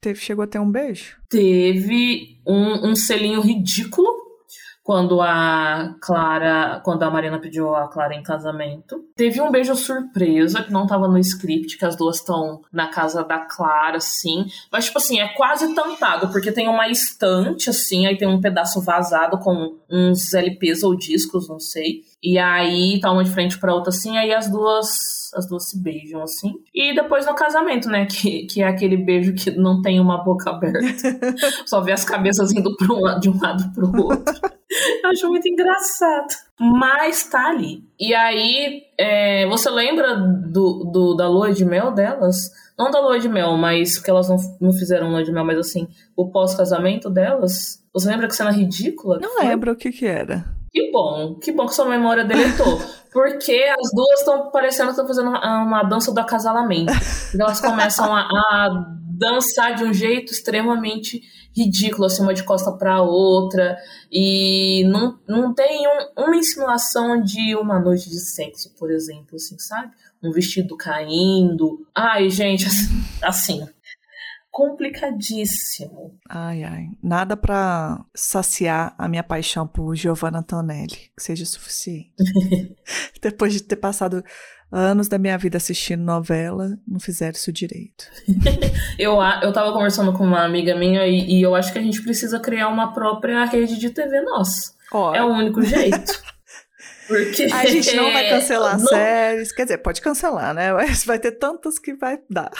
A: Teve, chegou a ter um beijo?
B: Teve um, um selinho ridículo quando a Clara, quando a Marina pediu a Clara em casamento. Teve um beijo surpresa que não tava no script, que as duas estão na casa da Clara, assim. Mas, tipo assim, é quase tampado, porque tem uma estante, assim, aí tem um pedaço vazado com uns LPs ou discos, não sei. E aí tá uma de frente pra outra, assim, aí as duas as duas se beijam, assim. E depois no casamento, né? Que, que é aquele beijo que não tem uma boca aberta. *laughs* Só vê as cabeças indo um, de um lado pro outro. Eu acho muito engraçado. Mas tá ali. E aí, é, você lembra do, do, da lua de mel delas? Não da lua de mel, mas porque elas não, não fizeram lua de mel, mas assim, o pós-casamento delas. Você lembra que cena ridícula?
A: Não lembro o que que era.
B: Que bom, que bom que sua memória deletou. Porque as duas estão parecendo que estão fazendo uma, uma, dança do acasalamento. Então elas começam a, a, dançar de um jeito extremamente ridículo, assim, uma de costa para outra. E não, não tem um, uma insinuação de uma noite de sexo, por exemplo, assim, sabe? Um vestido caindo. Ai, gente, assim complicadíssimo.
A: Ai, ai. Nada para saciar a minha paixão por Giovanna Antonelli, que seja suficiente. *laughs* Depois de ter passado anos da minha vida assistindo novela, não fizeram isso direito. *laughs*
B: eu, eu tava conversando com uma amiga minha e, e, eu acho que a gente precisa criar uma própria rede de TV nossa. Oh. É o único jeito.
A: Porque a gente não vai *laughs* cancelar não... séries. Quer dizer, pode cancelar, né? Mas vai ter tantas que vai dar.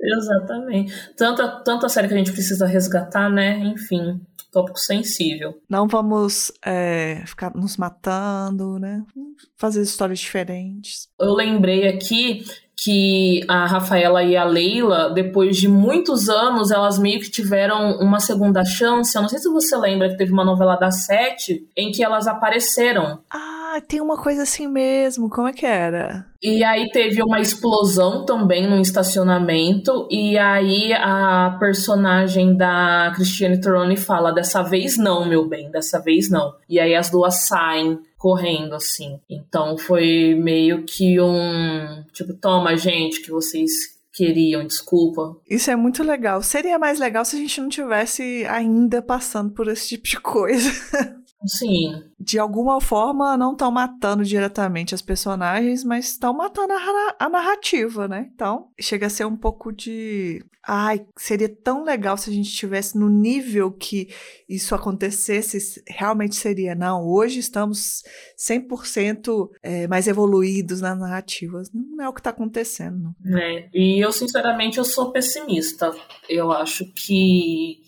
B: Exatamente. Tanta, tanta série que a gente precisa resgatar, né? Enfim, tópico sensível.
A: Não vamos é, ficar nos matando, né? Fazer histórias diferentes.
B: Eu lembrei aqui que a Rafaela e a Leila, depois de muitos anos, elas meio que tiveram uma segunda chance. Eu não sei se você lembra que teve uma novela da Sete em que elas apareceram.
A: Ah, tem uma coisa assim mesmo. Como é que era?
B: E aí teve uma explosão também no estacionamento. E aí a personagem da Christiane Toroni fala: dessa vez não, meu bem, dessa vez não. E aí as duas saem correndo, assim. Então foi meio que um. Tipo, toma, gente, que vocês queriam, desculpa.
A: Isso é muito legal. Seria mais legal se a gente não tivesse ainda passando por esse tipo de coisa. *laughs*
B: Sim.
A: De alguma forma, não estão matando diretamente as personagens, mas estão matando a, a, narrativa, né? Então, chega a ser um pouco de. Ai, seria tão legal se a gente estivesse no nível que isso acontecesse, realmente seria. Não, hoje estamos 100% é, mais evoluídos nas narrativas. Não é o que está acontecendo.
B: É, e eu, sinceramente, eu sou pessimista. Eu acho que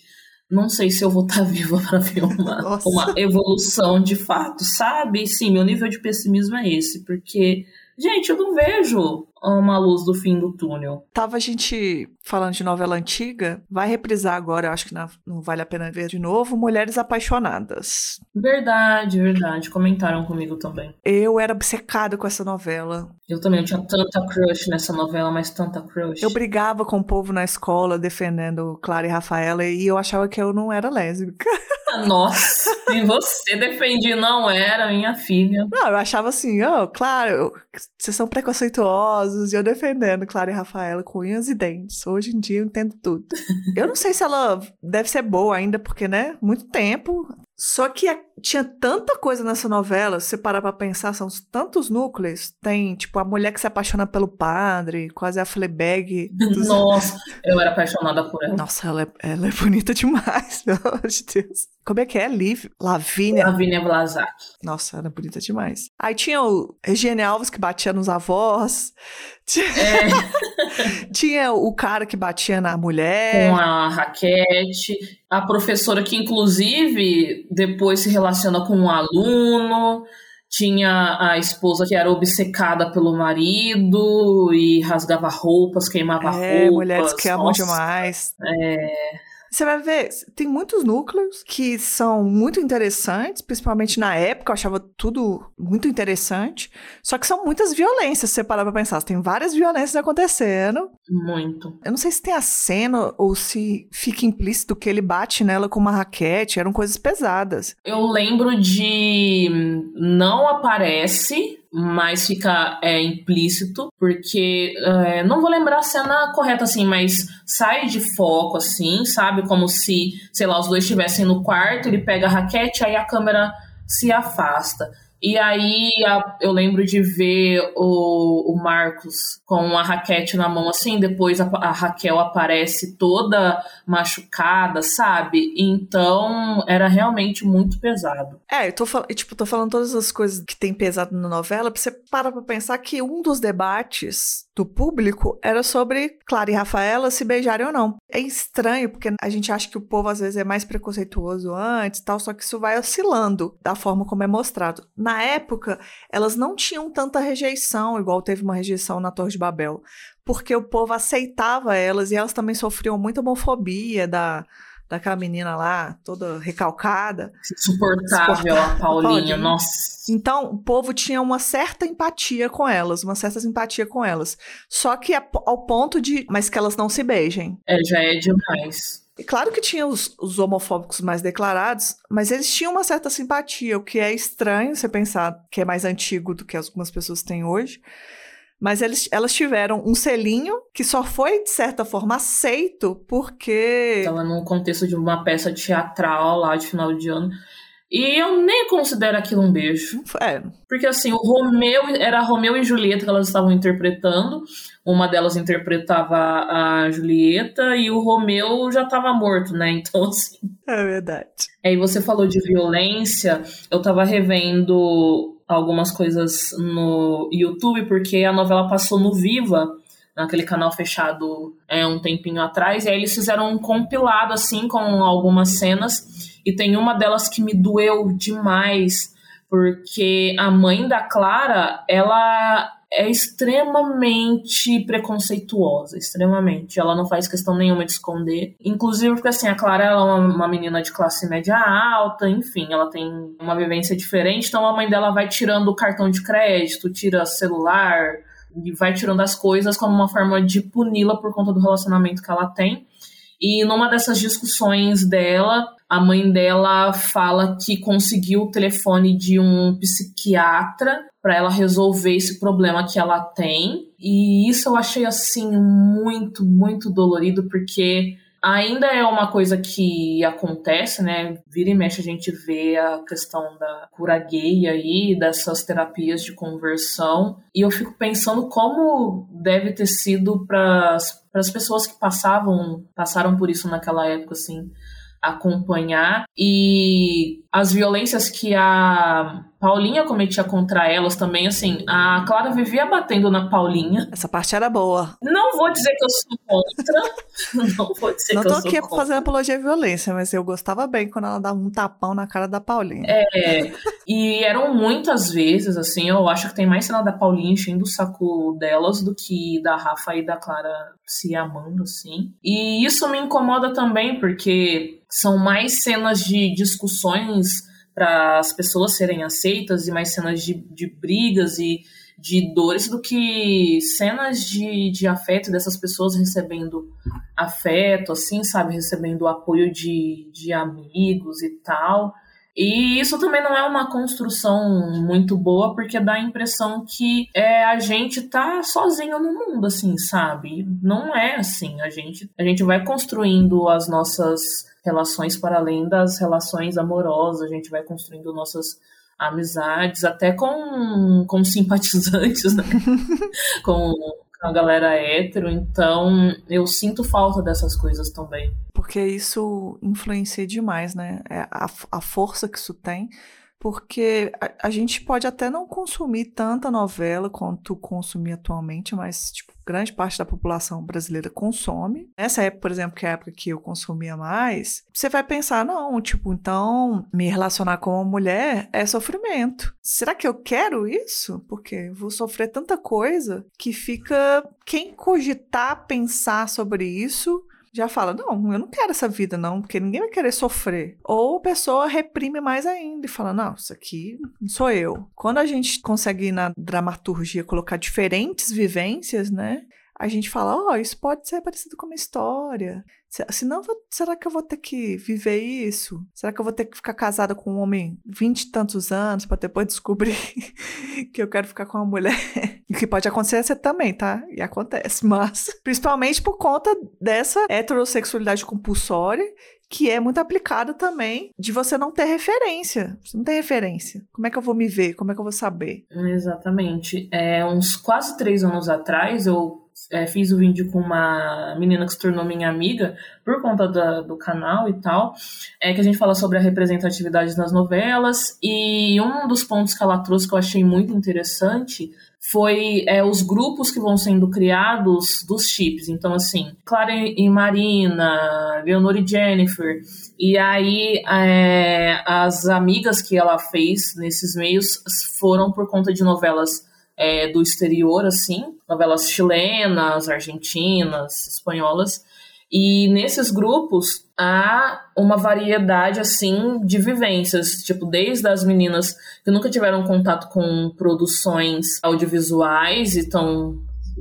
B: não sei se eu vou estar tá *laughs* viva para ver uma, uma evolução de fato, sabe? Sim, meu nível de pessimismo é esse, porque, gente, eu não vejo uma luz do fim do túnel.
A: Tava a gente falando de novela antiga, vai reprisar agora, eu acho que não, não vale a pena ver de novo, Mulheres Apaixonadas.
B: Verdade, verdade, comentaram comigo também.
A: Eu era obcecada com essa novela.
B: Eu também, eu tinha tanta crush nessa novela, mas tanta crush.
A: Eu brigava com o povo na escola defendendo Clara e Rafaela e eu achava que eu não era lésbica. *laughs*
B: Nossa, e você defendia não era, minha filha.
A: Não, eu achava assim, ó, oh, claro, vocês são preconceituosos, e eu defendendo Clara e Rafaela com unhas e dentes. Hoje em dia eu entendo tudo. eu não sei se ela deve ser boa ainda, porque, né, muito tempo. Só que tinha tanta coisa nessa novela, se você parar pra pensar, são tantos núcleos. Tem, tipo, a mulher que se apaixona pelo padre, quase a Fleabag.
B: Dos... *laughs* Nossa, eu era apaixonada por ela.
A: Nossa, ela é, ela é bonita demais, *laughs* pelo amor de Deus. Como é que é? Liv? Lavínia?
B: Lavínia Vlasak.
A: Nossa, ela é bonita demais. Aí tinha o Eugênio Alves que batia nos avós. Tinha... É. *laughs* tinha o cara que batia na mulher.
B: Com a raquete. A professora que, inclusive, depois se relaciona com um aluno tinha a esposa que era obcecada pelo marido e rasgava roupas, queimava é, roupas.
A: mulheres que amam demais.
B: É.
A: Você vai ver, tem muitos núcleos que são muito interessantes, principalmente na época, eu achava tudo muito interessante. Só que são muitas violências, se você parar pra pensar. Tem várias violências acontecendo.
B: Muito.
A: Eu não sei se tem a cena ou se fica implícito que ele bate nela com uma raquete, eram coisas pesadas.
B: Eu lembro de. Não aparece mas fica é, implícito, porque é, não vou lembrar a cena correta assim, mas sai de foco assim, sabe? Como se, sei lá, os dois estivessem no quarto, ele pega a raquete, aí a câmera se afasta. E aí a, eu lembro de ver o, o Marcos com a raquete na mão assim, depois a, a, Raquel aparece toda machucada, sabe? Então era realmente muito pesado.
A: É, eu tô, tipo, tô falando todas as coisas que tem pesado na novela, pra você parar pra pensar que um dos debates do público era sobre Clara e Rafaela se beijarem ou não. É estranho, porque a gente acha que o povo às vezes é mais preconceituoso antes tal, só que isso vai oscilando da forma como é mostrado. Na época, elas não tinham tanta rejeição, igual teve uma rejeição na Torre de Babel, porque o povo aceitava elas e elas também sofriam muita homofobia da daquela menina lá, toda recalcada.
B: Insuportável, a Paulinha, Paulinha, nossa.
A: Então, o povo tinha uma certa empatia com elas, uma certa simpatia com elas. Só que ao ponto de. Mas que elas não se beijem.
B: É, já é demais.
A: E claro que tinha os, os, homofóbicos mais declarados, mas eles tinham uma certa simpatia, o que é estranho você pensar que é mais antigo do que algumas pessoas têm hoje. Mas eles, elas tiveram um selinho que só foi, de certa forma, aceito porque.
B: Estava num contexto de uma peça teatral lá de final de ano. E eu nem considero aquilo um beijo.
A: É.
B: Porque assim, o Romeu era Romeu e Julieta que elas estavam interpretando. Uma delas interpretava a Julieta e o Romeu já estava morto, né? *laughs* Então, assim.
A: É verdade.
B: Aí você falou de violência, eu tava revendo algumas coisas no YouTube, porque a novela passou no Viva, naquele canal fechado é, um tempinho atrás, e aí eles fizeram um compilado assim com algumas cenas, e tem uma delas que me doeu demais, porque a mãe da Clara, ela é extremamente preconceituosa, extremamente. Ela não faz questão nenhuma de esconder. Inclusive porque, assim, a Clara é uma, uma, menina de classe média alta, enfim, ela tem uma vivência diferente, então a mãe dela vai tirando o cartão de crédito, tira celular, e vai tirando as coisas como uma forma de puni-la por conta do relacionamento que ela tem. E numa dessas discussões dela, a mãe dela fala que conseguiu o telefone de um psiquiatra para ela resolver esse problema que ela tem. E isso eu achei assim muito, muito dolorido porque ainda é uma coisa que acontece, né? Vira e mexe a gente vê a questão da cura gay aí, dessas terapias de conversão. E eu fico pensando como deve ter sido para as pessoas que passavam, passaram por isso naquela época, assim, acompanhar. E as violências que a Paulinha cometia contra elas também, assim, a Clara vivia batendo na Paulinha.
A: Essa parte era boa.
B: Não vou dizer que eu sou contra. *laughs* não vou dizer
A: não
B: que eu
A: sou contra. Não tô aqui fazendo apologia à violência, mas eu gostava bem quando ela dava um tapão na cara da Paulinha.
B: É, e eram muitas vezes, assim, eu acho que tem mais cena da Paulinha enchendo o saco delas do que da Rafa e da Clara se amando, assim. E isso me incomoda também, porque são mais cenas de discussões para as pessoas serem aceitas e mais cenas de, de brigas e de dores do que cenas de, de afeto dessas pessoas recebendo afeto, assim, sabe? Recebendo apoio de, de amigos e tal. E isso também não é uma construção muito boa, porque dá a impressão que é, a gente tá sozinho no mundo, assim, sabe? Não é assim. A gente, a gente vai construindo as nossas relações para além das relações amorosas, a gente vai construindo nossas amizades, até com, com simpatizantes, né? *laughs* com a galera hétero, então eu sinto falta dessas coisas também.
A: Porque isso influencia demais, né? É a, a força que isso tem porque a, a, gente pode até não consumir tanta novela quanto consumir atualmente, mas tipo, grande parte da população brasileira consome. Nessa época, por exemplo, que é a época que eu consumia mais, você vai pensar, não, tipo, então me relacionar com uma mulher é sofrimento. Será que eu quero isso? Porque vou sofrer tanta coisa que fica quem cogitar pensar sobre isso já fala: não, eu não quero essa vida, não, porque ninguém vai querer sofrer. Ou a pessoa reprime mais ainda e fala: não, isso aqui não sou eu. Quando a gente consegue na dramaturgia colocar diferentes vivências, né? a gente fala, ó, oh, isso pode ser parecido com uma história. Senão, será que eu vou ter que viver isso? Será que eu vou ter que ficar casada com um homem vinte e tantos anos para depois descobrir *laughs* que eu quero ficar com uma mulher? O *laughs* que pode acontecer também, tá? E acontece, *laughs* mas principalmente por conta dessa heterossexualidade compulsória que é muito aplicada também de você não ter referência. Você não tem referência. Como é que eu vou me ver? Como é que eu vou saber?
B: Exatamente. É, uns quase três anos atrás, eu é, fiz o vídeo com uma menina que se tornou minha amiga por conta da, do canal e tal, é que a gente fala sobre a representatividade nas novelas e um dos pontos que ela trouxe que eu achei muito interessante foi é, os grupos que vão sendo criados dos chips. Então, assim, Clara e Marina, Leonor e Jennifer. E aí, é, as amigas que ela fez nesses meios foram por conta de novelas é, do exterior, assim, novelas chilenas, argentinas, espanholas. E nesses grupos há uma variedade assim de vivências, tipo desde as meninas que nunca tiveram contato com produções audiovisuais e estão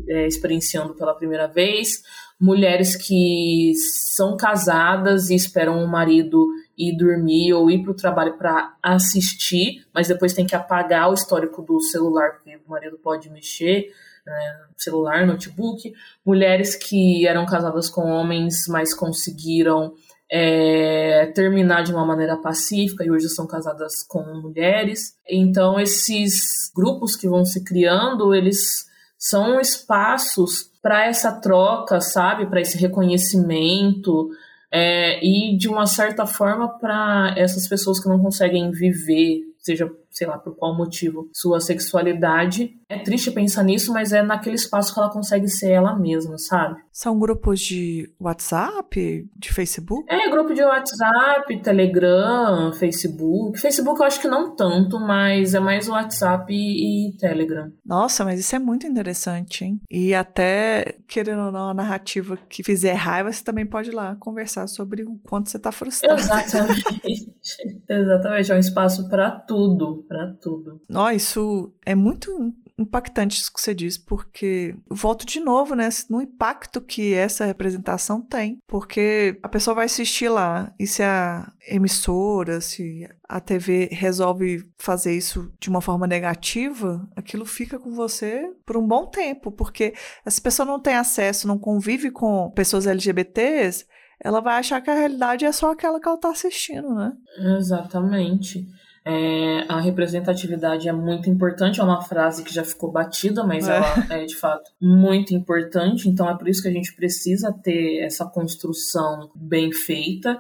B: é, experienciando pela primeira vez, mulheres que são casadas e esperam um marido ir dormir ou ir para o trabalho para assistir, mas depois tem que apagar o histórico do celular, porque o marido pode mexer, né, celular, notebook. Mulheres que eram casadas com homens, mas conseguiram é, terminar de uma maneira pacífica e hoje são casadas com mulheres. Então, esses grupos que vão se criando, eles são espaços para essa troca, sabe? Para esse reconhecimento, é, e de uma certa forma para essas pessoas que não conseguem viver, seja sei lá por qual motivo, sua sexualidade. É triste pensar nisso, mas é naquele espaço que ela consegue ser ela mesma, sabe?
A: São grupos de WhatsApp, de Facebook?
B: É, grupo de WhatsApp, Telegram, Facebook. Facebook eu acho que não tanto, mas é mais WhatsApp e, e Telegram.
A: Nossa, mas isso é muito interessante, hein? E até, querendo ou não, a narrativa que fizer raiva, você também pode ir lá conversar sobre o quanto você tá frustrado.
B: Exatamente. *laughs* *laughs* Exatamente. É um espaço para tudo para tudo.
A: Ó, isso é muito impactante isso que você diz, porque volto de novo, né, no impacto que essa representação tem, porque a pessoa vai assistir lá e se a emissora, se a TV resolve fazer isso de uma forma negativa, aquilo fica com você por um bom tempo, porque essa pessoa não tem acesso, não convive com pessoas LGBTs, ela vai achar que a realidade é só aquela que ela está assistindo, né?
B: Exatamente. É, a representatividade é muito importante, é uma frase que já ficou batida, mas é. ela é de fato muito importante, então é por isso que a gente precisa ter essa construção bem feita.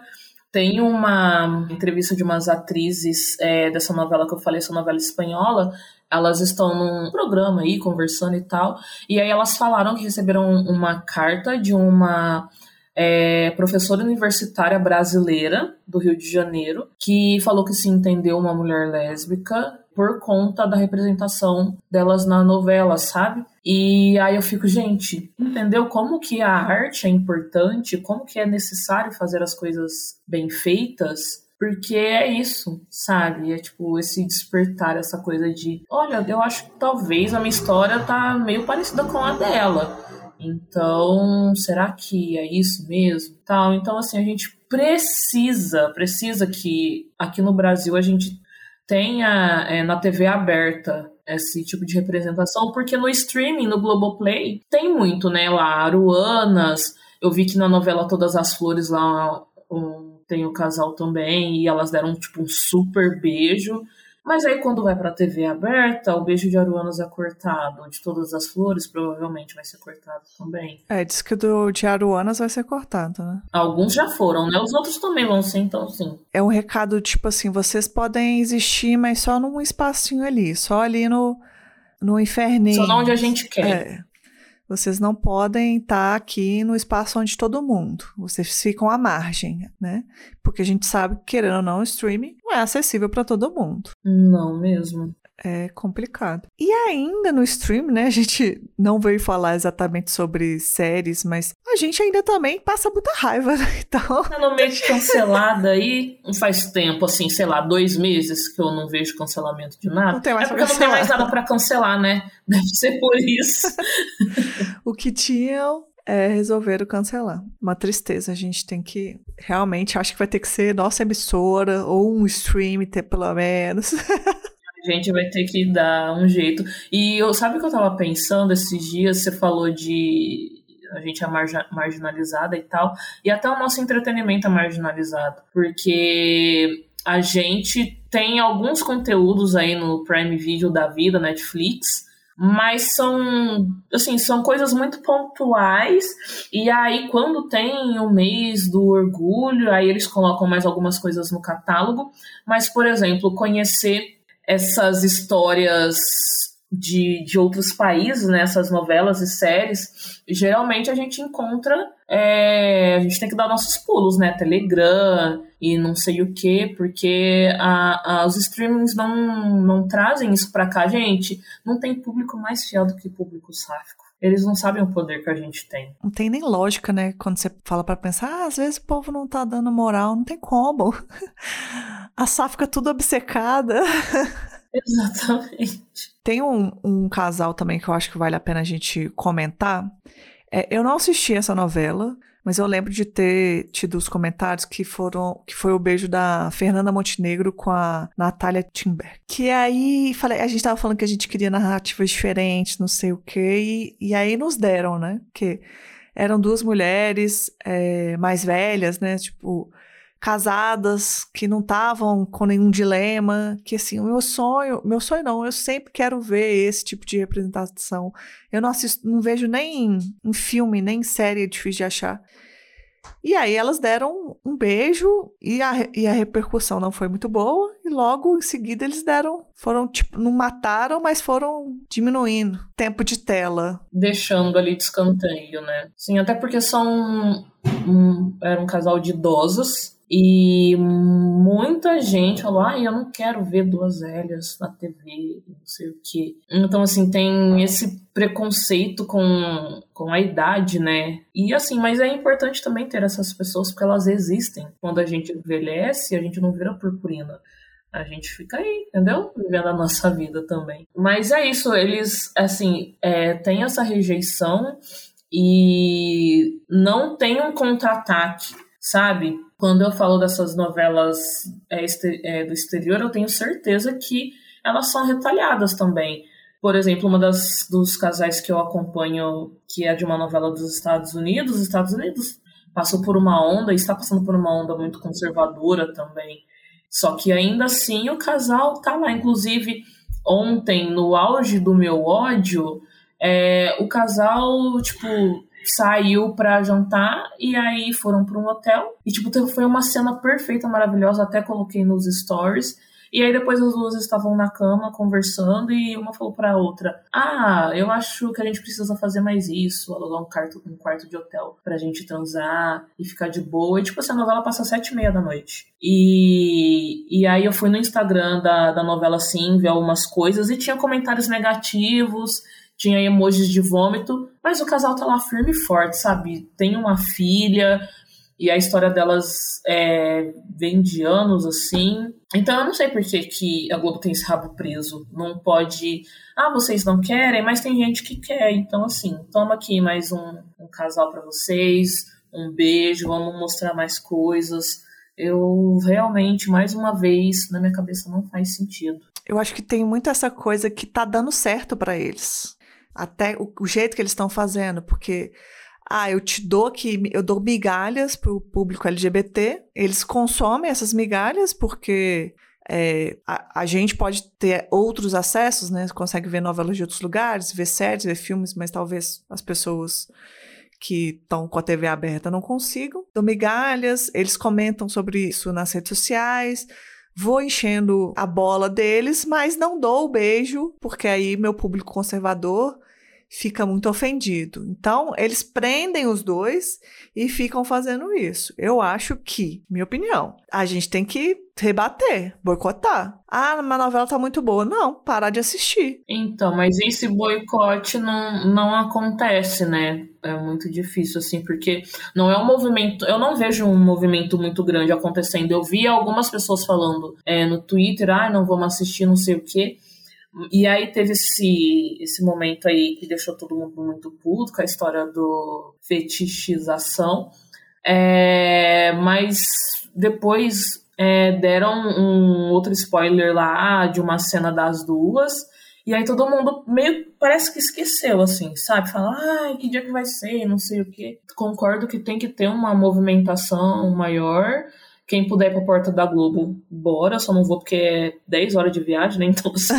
B: Tem uma entrevista de umas atrizes é, dessa novela que eu falei, essa novela espanhola, elas estão num programa aí conversando e tal, e aí elas falaram que receberam uma carta de uma é, professora universitária brasileira do Rio de Janeiro, que falou que se entendeu uma mulher lésbica por conta da representação delas na novela, sabe? E aí eu fico, gente, entendeu como que a arte é importante, como que é necessário fazer as coisas bem feitas? Porque é isso, sabe? É tipo esse despertar, essa coisa de, olha, eu acho que talvez a minha história tá meio parecida com a dela então, será que é isso mesmo? Tal. Então, assim, a gente precisa, precisa que aqui no Brasil a gente tenha é, na TV aberta esse tipo de representação, porque no streaming, no Globoplay, tem muito, né? Lá, Aruanas, eu vi que na novela Todas as Flores lá um tem o casal também, e elas deram tipo um super beijo. Mas aí quando vai pra TV aberta, o beijo de Aruanas é cortado. De todas as flores, provavelmente vai ser cortado também.
A: É, diz que o do de Aruanas vai ser cortado, né?
B: Alguns já foram, né? Os outros também vão ser, então sim.
A: É um recado tipo assim, vocês podem existir, mas só num espacinho ali, só ali no, no inferninho.
B: Só onde a gente quer.
A: É. Vocês não podem estar aqui no espaço onde todo mundo. Vocês ficam à margem, né? Porque a gente sabe que, querendo ou não, o streaming não é acessível para todo mundo.
B: Não mesmo.
A: É complicado. E ainda no stream, né? A gente não veio falar exatamente sobre séries, mas a gente ainda também passa muita raiva, né? *laughs* Então.
B: Tá no meio de cancelada aí, não faz tempo, assim, sei lá, dois meses que eu não vejo cancelamento de nada.
A: Não tem mais
B: é porque não tem mais nada para cancelar, né? *laughs* Deve ser por isso. *laughs*
A: o que tinham é, resolveram cancelar. Uma tristeza. A gente tem que. Realmente, acho que vai ter que ser nossa emissora ou um stream, ter pelo menos. *laughs*
B: A gente vai ter que dar um jeito. E eu, sabe o que eu tava pensando esses dias? Você falou de a gente é marginalizada e tal, e até o nosso entretenimento é marginalizado, porque a gente tem alguns conteúdos aí no Prime Video da vida, Netflix, mas são assim são coisas muito pontuais. E aí quando tem o mês do orgulho aí eles colocam mais algumas coisas no catálogo. Mas por exemplo conhecer essas histórias de, de outros países, né, novelas e séries, geralmente a gente encontra, é, a gente tem que dar nossos pulos, né, Telegram e não sei o que, porque a, a, os streamings não, não trazem isso pra cá, gente, não tem público mais fiel do que público sáfico. Eles não sabem o poder que a gente tem.
A: Não tem nem lógica, né? Quando você fala para pensar, ah, às vezes o povo não tá dando moral, não tem como. *laughs* A Sá fica tudo obcecada. *laughs*
B: Exatamente.
A: Tem um, um casal também que eu acho que vale a pena a gente comentar. É, eu não assisti essa novela, mas eu lembro de ter tido os comentários que foram que foi o beijo da Fernanda Montenegro com a Natália Timber. Que aí falei, a gente tava falando que a gente queria narrativas diferentes, não sei o quê, e, e aí nos deram, né? Que eram duas mulheres é, mais velhas, né? Tipo, casadas que não estavam com nenhum dilema, que assim, o meu sonho, meu sonho não, eu sempre quero ver esse tipo de representação. Eu não assisto, não vejo nem em filme, nem em série, é difícil de achar. E aí elas deram um beijo e a, e a repercussão não foi muito boa. E logo em seguida eles deram, foram tipo, não mataram, mas foram diminuindo tempo de tela.
B: Deixando ali de escanteio, né? Sim, até porque são um, era um casal de idosos e muita gente falou: ah, eu não quero ver duas velhas na TV, não sei o quê. Então, assim, tem esse preconceito com, com a idade, né? E assim, mas é importante também ter essas pessoas porque elas existem. Quando a gente envelhece, a gente não vira purpurina. A gente fica aí, entendeu? Vivendo a nossa vida também. Mas é isso, eles, assim, é, tem essa rejeição e não tem um contra-ataque, sabe? Quando eu falo dessas novelas é, é, do exterior, eu tenho certeza que elas são retalhadas também. Por exemplo, uma das dos casais que eu acompanho, que é de uma novela dos Estados Unidos, os Estados Unidos passou por uma onda e está passando por uma onda muito conservadora também. Só que ainda assim o casal tá lá. Inclusive, ontem, no auge do meu ódio, é, o casal, tipo, saiu pra jantar e aí foram para um hotel. E, tipo, foi uma cena perfeita, maravilhosa. Até coloquei nos stories. E aí depois as duas estavam na cama conversando e uma falou pra outra: Ah, eu acho que a gente precisa fazer mais isso, alugar um quarto, um quarto de hotel pra gente transar e ficar de boa. E tipo, essa novela passa às sete e meia da noite. E, e aí eu fui no Instagram da, da novela assim, ver algumas coisas e tinha comentários negativos tinha emojis de vômito, mas o casal tá lá firme e forte, sabe? Tem uma filha, e a história delas é, vem de anos assim. Então eu não sei por que, que a Globo tem esse rabo preso. Não pode. Ah, vocês não querem, mas tem gente que quer. Então, assim, toma aqui mais um, um casal para vocês, um beijo, vamos mostrar mais coisas. Eu realmente, mais uma vez, na minha cabeça não faz sentido.
A: Eu acho que tem muito essa coisa que tá dando certo para eles até o, o jeito que eles estão fazendo, porque ah, eu te dou que eu dou migalhas para o público LGBT. Eles consomem essas migalhas porque é, a, a, gente pode ter outros acessos, né? Você consegue ver novelas de outros lugares, ver séries, ver filmes, mas talvez as pessoas que estão com a TV aberta não consigam. Dou migalhas, eles comentam sobre isso nas redes sociais. Vou enchendo a bola deles, mas não dou o beijo, porque aí meu público conservador fica muito ofendido. Então, eles prendem os dois e ficam fazendo isso. Eu acho que, minha opinião, a gente tem que rebater, boicotar. Ah, uma novela tá muito boa. Não, parar de assistir.
B: Então, mas esse boicote não, não acontece, né? É muito difícil, assim, porque não é um movimento. Eu não vejo um movimento muito grande acontecendo. Eu vi algumas pessoas falando é, no Twitter, ah, não vamos assistir, não sei o quê. E aí teve esse, esse momento aí que deixou todo mundo muito puto com a história do fetichização. É, mas depois é, deram um outro spoiler lá de uma cena das duas. E aí todo mundo meio parece que esqueceu, assim, sabe? Fala, ai, que dia que vai ser, não sei o quê. Concordo que tem que ter uma movimentação maior. Quem puder ir pra porta da Globo, bora. Só não vou porque é 10 horas de viagem, né? *laughs* Então assim,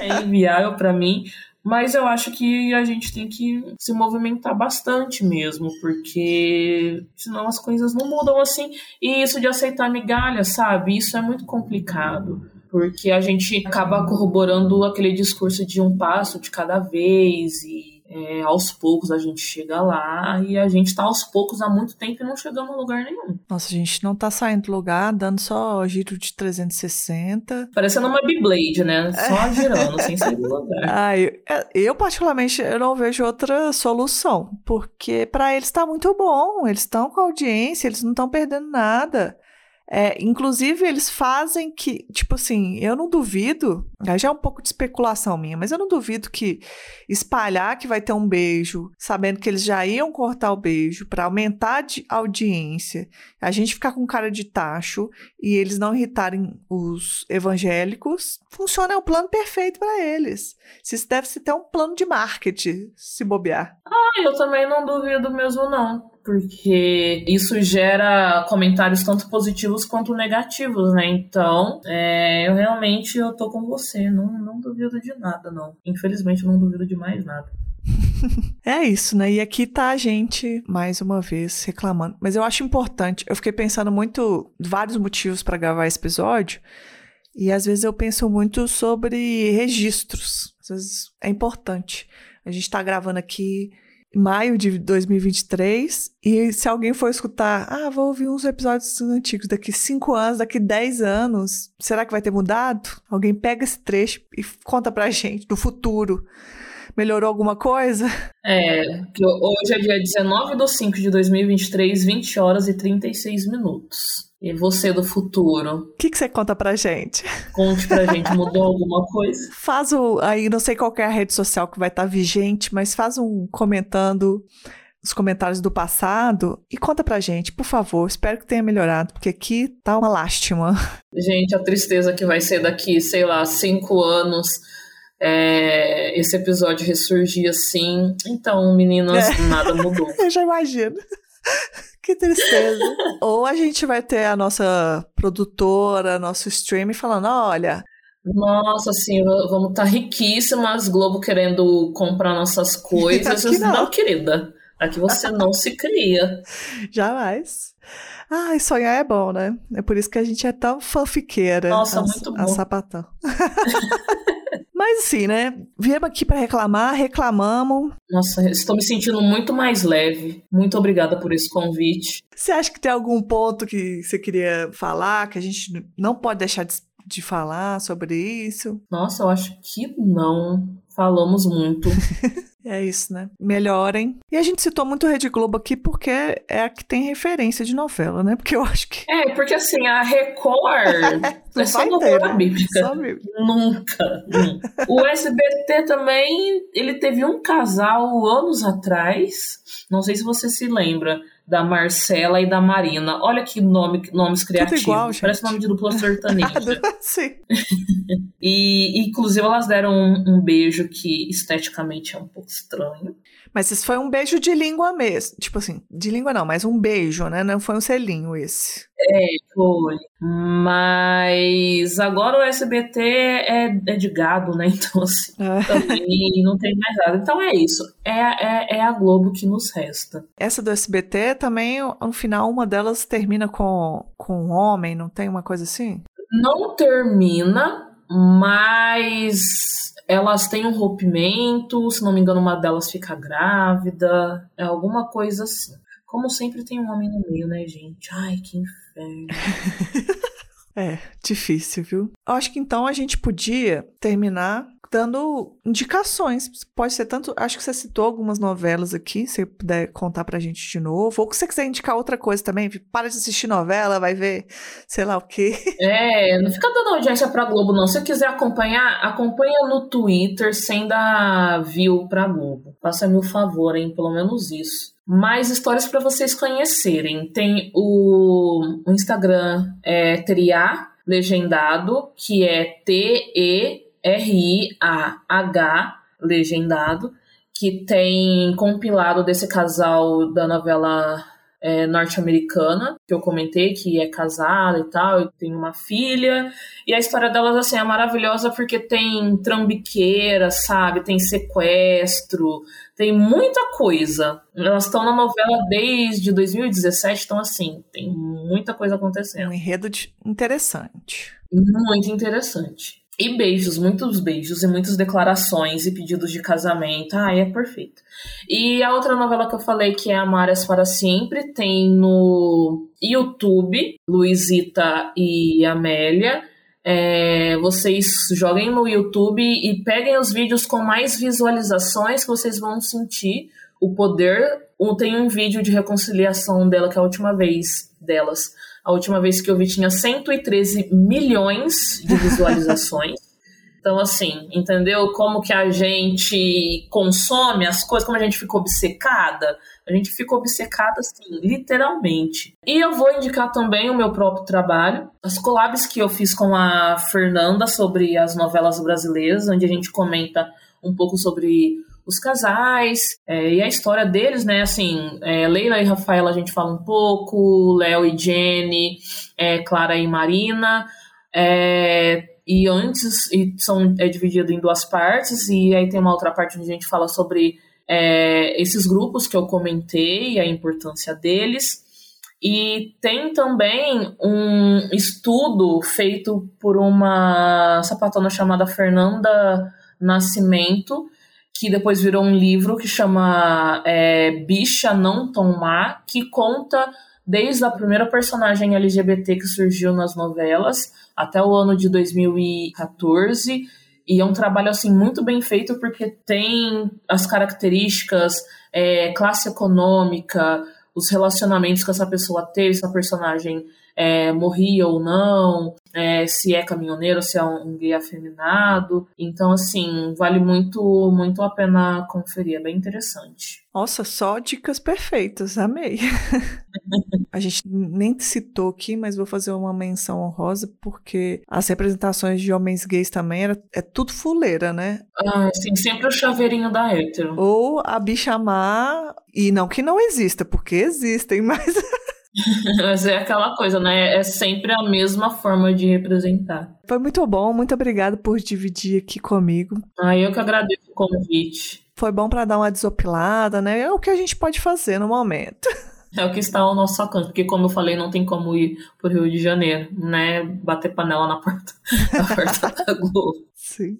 B: é inviável para mim. Mas eu acho que a gente tem que se movimentar bastante mesmo, porque senão as coisas não mudam assim. E isso de aceitar migalha, sabe? Isso é muito complicado porque a gente acaba corroborando aquele discurso de um passo de cada vez e é, aos poucos a gente chega lá e a gente tá aos poucos há muito tempo e não chegamos a lugar nenhum.
A: Nossa, a gente não tá saindo do lugar, dando só giro de 360.
B: Parecendo uma Beyblade, né? Só girando, sem sair do lugar. *laughs*
A: Ah, eu, é, eu, particularmente, eu não vejo outra solução, porque para eles tá muito bom, eles estão com audiência, eles não estão perdendo nada. É, inclusive, eles fazem que, tipo assim, eu não duvido, já é um pouco de especulação minha, mas eu não duvido que espalhar que vai ter um beijo, sabendo que eles já iam cortar o beijo para aumentar a audiência, a gente ficar com cara de tacho e eles não irritarem os evangélicos, funciona, é o plano perfeito para eles. Se isso deve se ter um plano de marketing, se bobear.
B: Ah, eu também não duvido mesmo, não porque isso gera comentários tanto positivos quanto negativos, né? Então, é, eu realmente eu tô com você, não, não duvido de nada, não. Infelizmente, eu não duvido de mais nada. *laughs*
A: é isso, né? E aqui tá a gente, mais uma vez, reclamando. Mas eu acho importante, eu fiquei pensando muito, vários motivos para gravar esse episódio, e às vezes eu penso muito sobre registros. Às vezes é importante. A gente tá gravando aqui maio de 2023. E se alguém for escutar, ah, vou ouvir uns episódios antigos daqui 5 anos, daqui 10 anos, será que vai ter mudado? Alguém pega esse trecho e conta pra gente do futuro. Melhorou alguma coisa?
B: É, hoje é dia 19 de 5 de 2023, 20 horas e 36 minutos. E você do futuro?
A: O que, que você conta pra gente?
B: Conte pra gente, mudou alguma coisa? *laughs*
A: Faz o. Aí, não sei qual é a rede social que vai estar tá vigente, mas faz um comentando os comentários do passado e conta pra gente, por favor. Espero que tenha melhorado, porque aqui tá uma lástima.
B: Gente, a tristeza que vai ser daqui, sei lá, cinco anos. É, esse episódio ressurgir assim. Então, meninas, é. nada mudou. *laughs*
A: Eu já imagino. *laughs* Que tristeza. Ou a gente vai ter a nossa produtora, nosso stream falando: olha.
B: Nossa, assim, vamos estar tá riquíssimas, Globo querendo comprar nossas *laughs* coisas. Aqui não. não, querida. Aqui você *laughs* não se cria.
A: Jamais. Ai, sonhar é bom, né? É por isso que a gente é tão fanfiqueira.
B: Nossa, a, muito bom. A
A: sapatão. Mas assim, né? Viemos aqui para reclamar, reclamamos.
B: Nossa, estou me sentindo muito mais leve. Muito obrigada por esse convite.
A: Você acha que tem algum ponto que você queria falar, que a gente não pode deixar de, de falar sobre isso?
B: Nossa, eu acho que não. Falamos muito. *laughs*
A: É isso, né? Melhorem. E a gente citou muito Rede Globo aqui porque é a que tem referência de novela, né? Porque eu acho que.
B: É, porque assim, a Record *laughs* é só novela bíblica. Só nunca, nunca. O SBT também, ele teve um casal anos atrás, não sei se você se lembra, da Marcela e da Marina. Olha que nome, nomes criativos.
A: igual,
B: Parece nome de dupla sertaneja. *laughs* *laughs*
A: Sim.
B: e, inclusive, elas deram um, um beijo que esteticamente é um pouco estranho.
A: Mas isso foi um beijo de língua mesmo. Tipo assim, de língua não, mas um beijo, né? Não foi um selinho esse.
B: É, foi. Mas agora o SBT é, é de gado, né? *laughs* Então, assim, é. também não tem mais nada. Então é isso. É, é, é a Globo que nos resta.
A: Essa do SBT também, no final, uma delas termina com, com um homem, não tem uma coisa assim?
B: Não termina, mas elas têm um rompimento, se não me engano, uma delas fica grávida, é alguma coisa assim. Como sempre tem um homem no meio, né, gente? Ai, que inferno. *laughs*
A: é, difícil, viu? Eu acho que então a gente podia terminar dando indicações. Pode ser tanto. Acho que você citou algumas novelas aqui, se puder contar pra gente de novo. Ou se você quiser indicar outra coisa também, para de assistir novela, vai ver sei lá o quê. *laughs*
B: É, não fica dando audiência pra Globo, não. Se você quiser acompanhar, acompanha no Twitter sem dar view pra Globo. Faça-me o favor, hein? Pelo menos isso. Mais histórias para vocês conhecerem. Tem o, o Instagram é, Triá Legendado, que é T-E R-I-A-H, legendado, que tem compilado desse casal da novela é, norte-americana, que eu comentei, que é casada e tal, e tem uma filha. E a história delas, assim, é maravilhosa porque tem trambiqueira, sabe? Tem sequestro, tem muita coisa. Elas estão na novela desde 2017, então, assim, tem muita coisa acontecendo.
A: Um enredo interessante.
B: Muito interessante. E beijos, muitos beijos e muitas declarações e pedidos de casamento. Ah, é perfeito. E a outra novela que eu falei, que é Amárias para Sempre, tem no YouTube, Luizita e Amélia. É, vocês joguem no YouTube e peguem os vídeos com mais visualizações que vocês vão sentir o poder. Tem um vídeo de reconciliação dela, que é a última vez delas a última vez que eu vi tinha 113 milhões de visualizações. *laughs* Então, assim, entendeu? Como que a gente consome as coisas, como a gente fica obcecada. A gente fica obcecada, assim, literalmente. E eu vou indicar também o meu próprio trabalho, as collabs que eu fiz com a Fernanda sobre as novelas brasileiras, onde a gente comenta um pouco sobre os casais é, e a história deles, né? Assim, é, Leila e Rafaela a gente fala um pouco, Léo e Jenny, é, Clara e Marina. É, e antes e são é dividido em duas partes e aí tem uma outra parte onde a gente fala sobre é, esses grupos que eu comentei a importância deles e tem também um estudo feito por uma sapatona chamada Fernanda Nascimento que depois virou um livro que chama é, Bicha Não Tomar, que conta desde a primeira personagem LGBT que surgiu nas novelas até o ano de 2014. E é um trabalho assim muito bem feito porque tem as características, é, classe econômica, os relacionamentos que essa pessoa teve, essa personagem é, morria ou não, é, se é caminhoneiro, se é um gay afeminado. Então, assim, vale muito, muito a pena conferir, é bem interessante.
A: Nossa, só dicas perfeitas, amei. *laughs* a gente nem citou aqui, mas vou fazer uma menção honrosa, porque as representações de homens gays também era, é tudo fuleira, né?
B: Ah, sim, sempre o chaveirinho da hétero.
A: Ou a bicha má, e não que não exista, porque existem, *laughs* mas. *laughs*
B: Mas é aquela coisa, né? É sempre a mesma forma de representar.
A: Foi muito bom, muito obrigada por dividir aqui comigo.
B: Ah, eu que agradeço o convite.
A: Foi bom para dar uma desopilada, né? É o que a gente pode fazer no momento. *laughs*
B: É o que está ao nosso alcance, porque como eu falei, não tem como ir pro Rio de Janeiro, né? Bater panela na porta, *laughs* na porta da Globo.
A: Sim.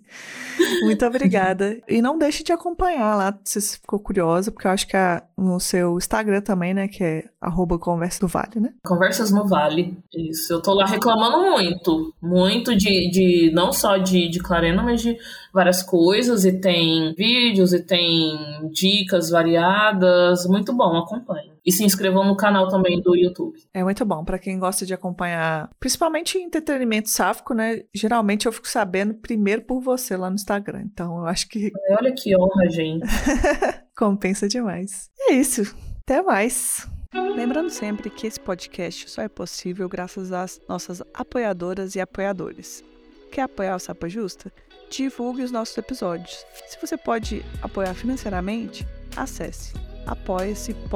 A: Muito obrigada. E não deixe de acompanhar lá, se você ficou curiosa, porque eu acho que é no seu Instagram também, né? Que é arroba Conversa do Vale, né?
B: Conversas no Vale. Isso. Eu tô lá reclamando muito. Muito de, de não só de, de Clarena, mas de várias coisas. E tem vídeos, e tem dicas variadas. Muito bom, acompanhe. E se inscrevam no canal também do YouTube.
A: É muito bom para quem gosta de acompanhar, principalmente entretenimento sáfico, né? Geralmente eu fico sabendo primeiro por você lá no Instagram. Então eu acho que.
B: Olha que honra, gente. *laughs*
A: Compensa demais. É isso. Até mais. Lembrando sempre que esse podcast só é possível graças às nossas apoiadoras e apoiadores. Quer apoiar o Sapa Justa? Divulgue os nossos episódios. Se você pode apoiar financeiramente, acesse apoia-se.se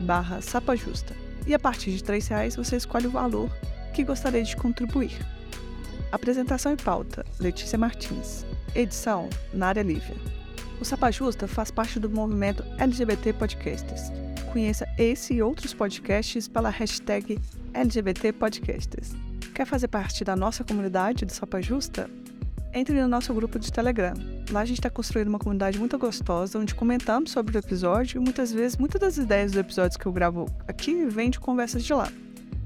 A: barra sapajusta. E a partir de R$ reais você escolhe o valor que gostaria de contribuir. Apresentação e pauta, Letícia Martins. Edição, Nária Lívia. O Sapa Justa faz parte do movimento LGBT Podcasters. Conheça esse e outros podcasts pela hashtag LGBT Podcasters. Quer fazer parte da nossa comunidade do Sapa Justa? Entre no nosso grupo de Telegram. Lá a gente está construindo uma comunidade muito gostosa, onde comentamos sobre o episódio e muitas vezes, muitas das ideias dos episódios que eu gravo aqui vêm de conversas de lá.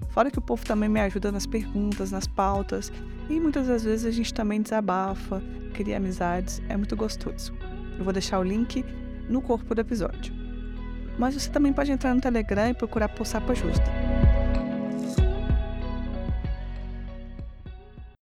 A: Fora que o povo também me ajuda nas perguntas, nas pautas, e muitas das vezes a gente também desabafa, cria amizades, é muito gostoso. Eu vou deixar o link no corpo do episódio. Mas você também pode entrar no Telegram e procurar por Sapa Justa.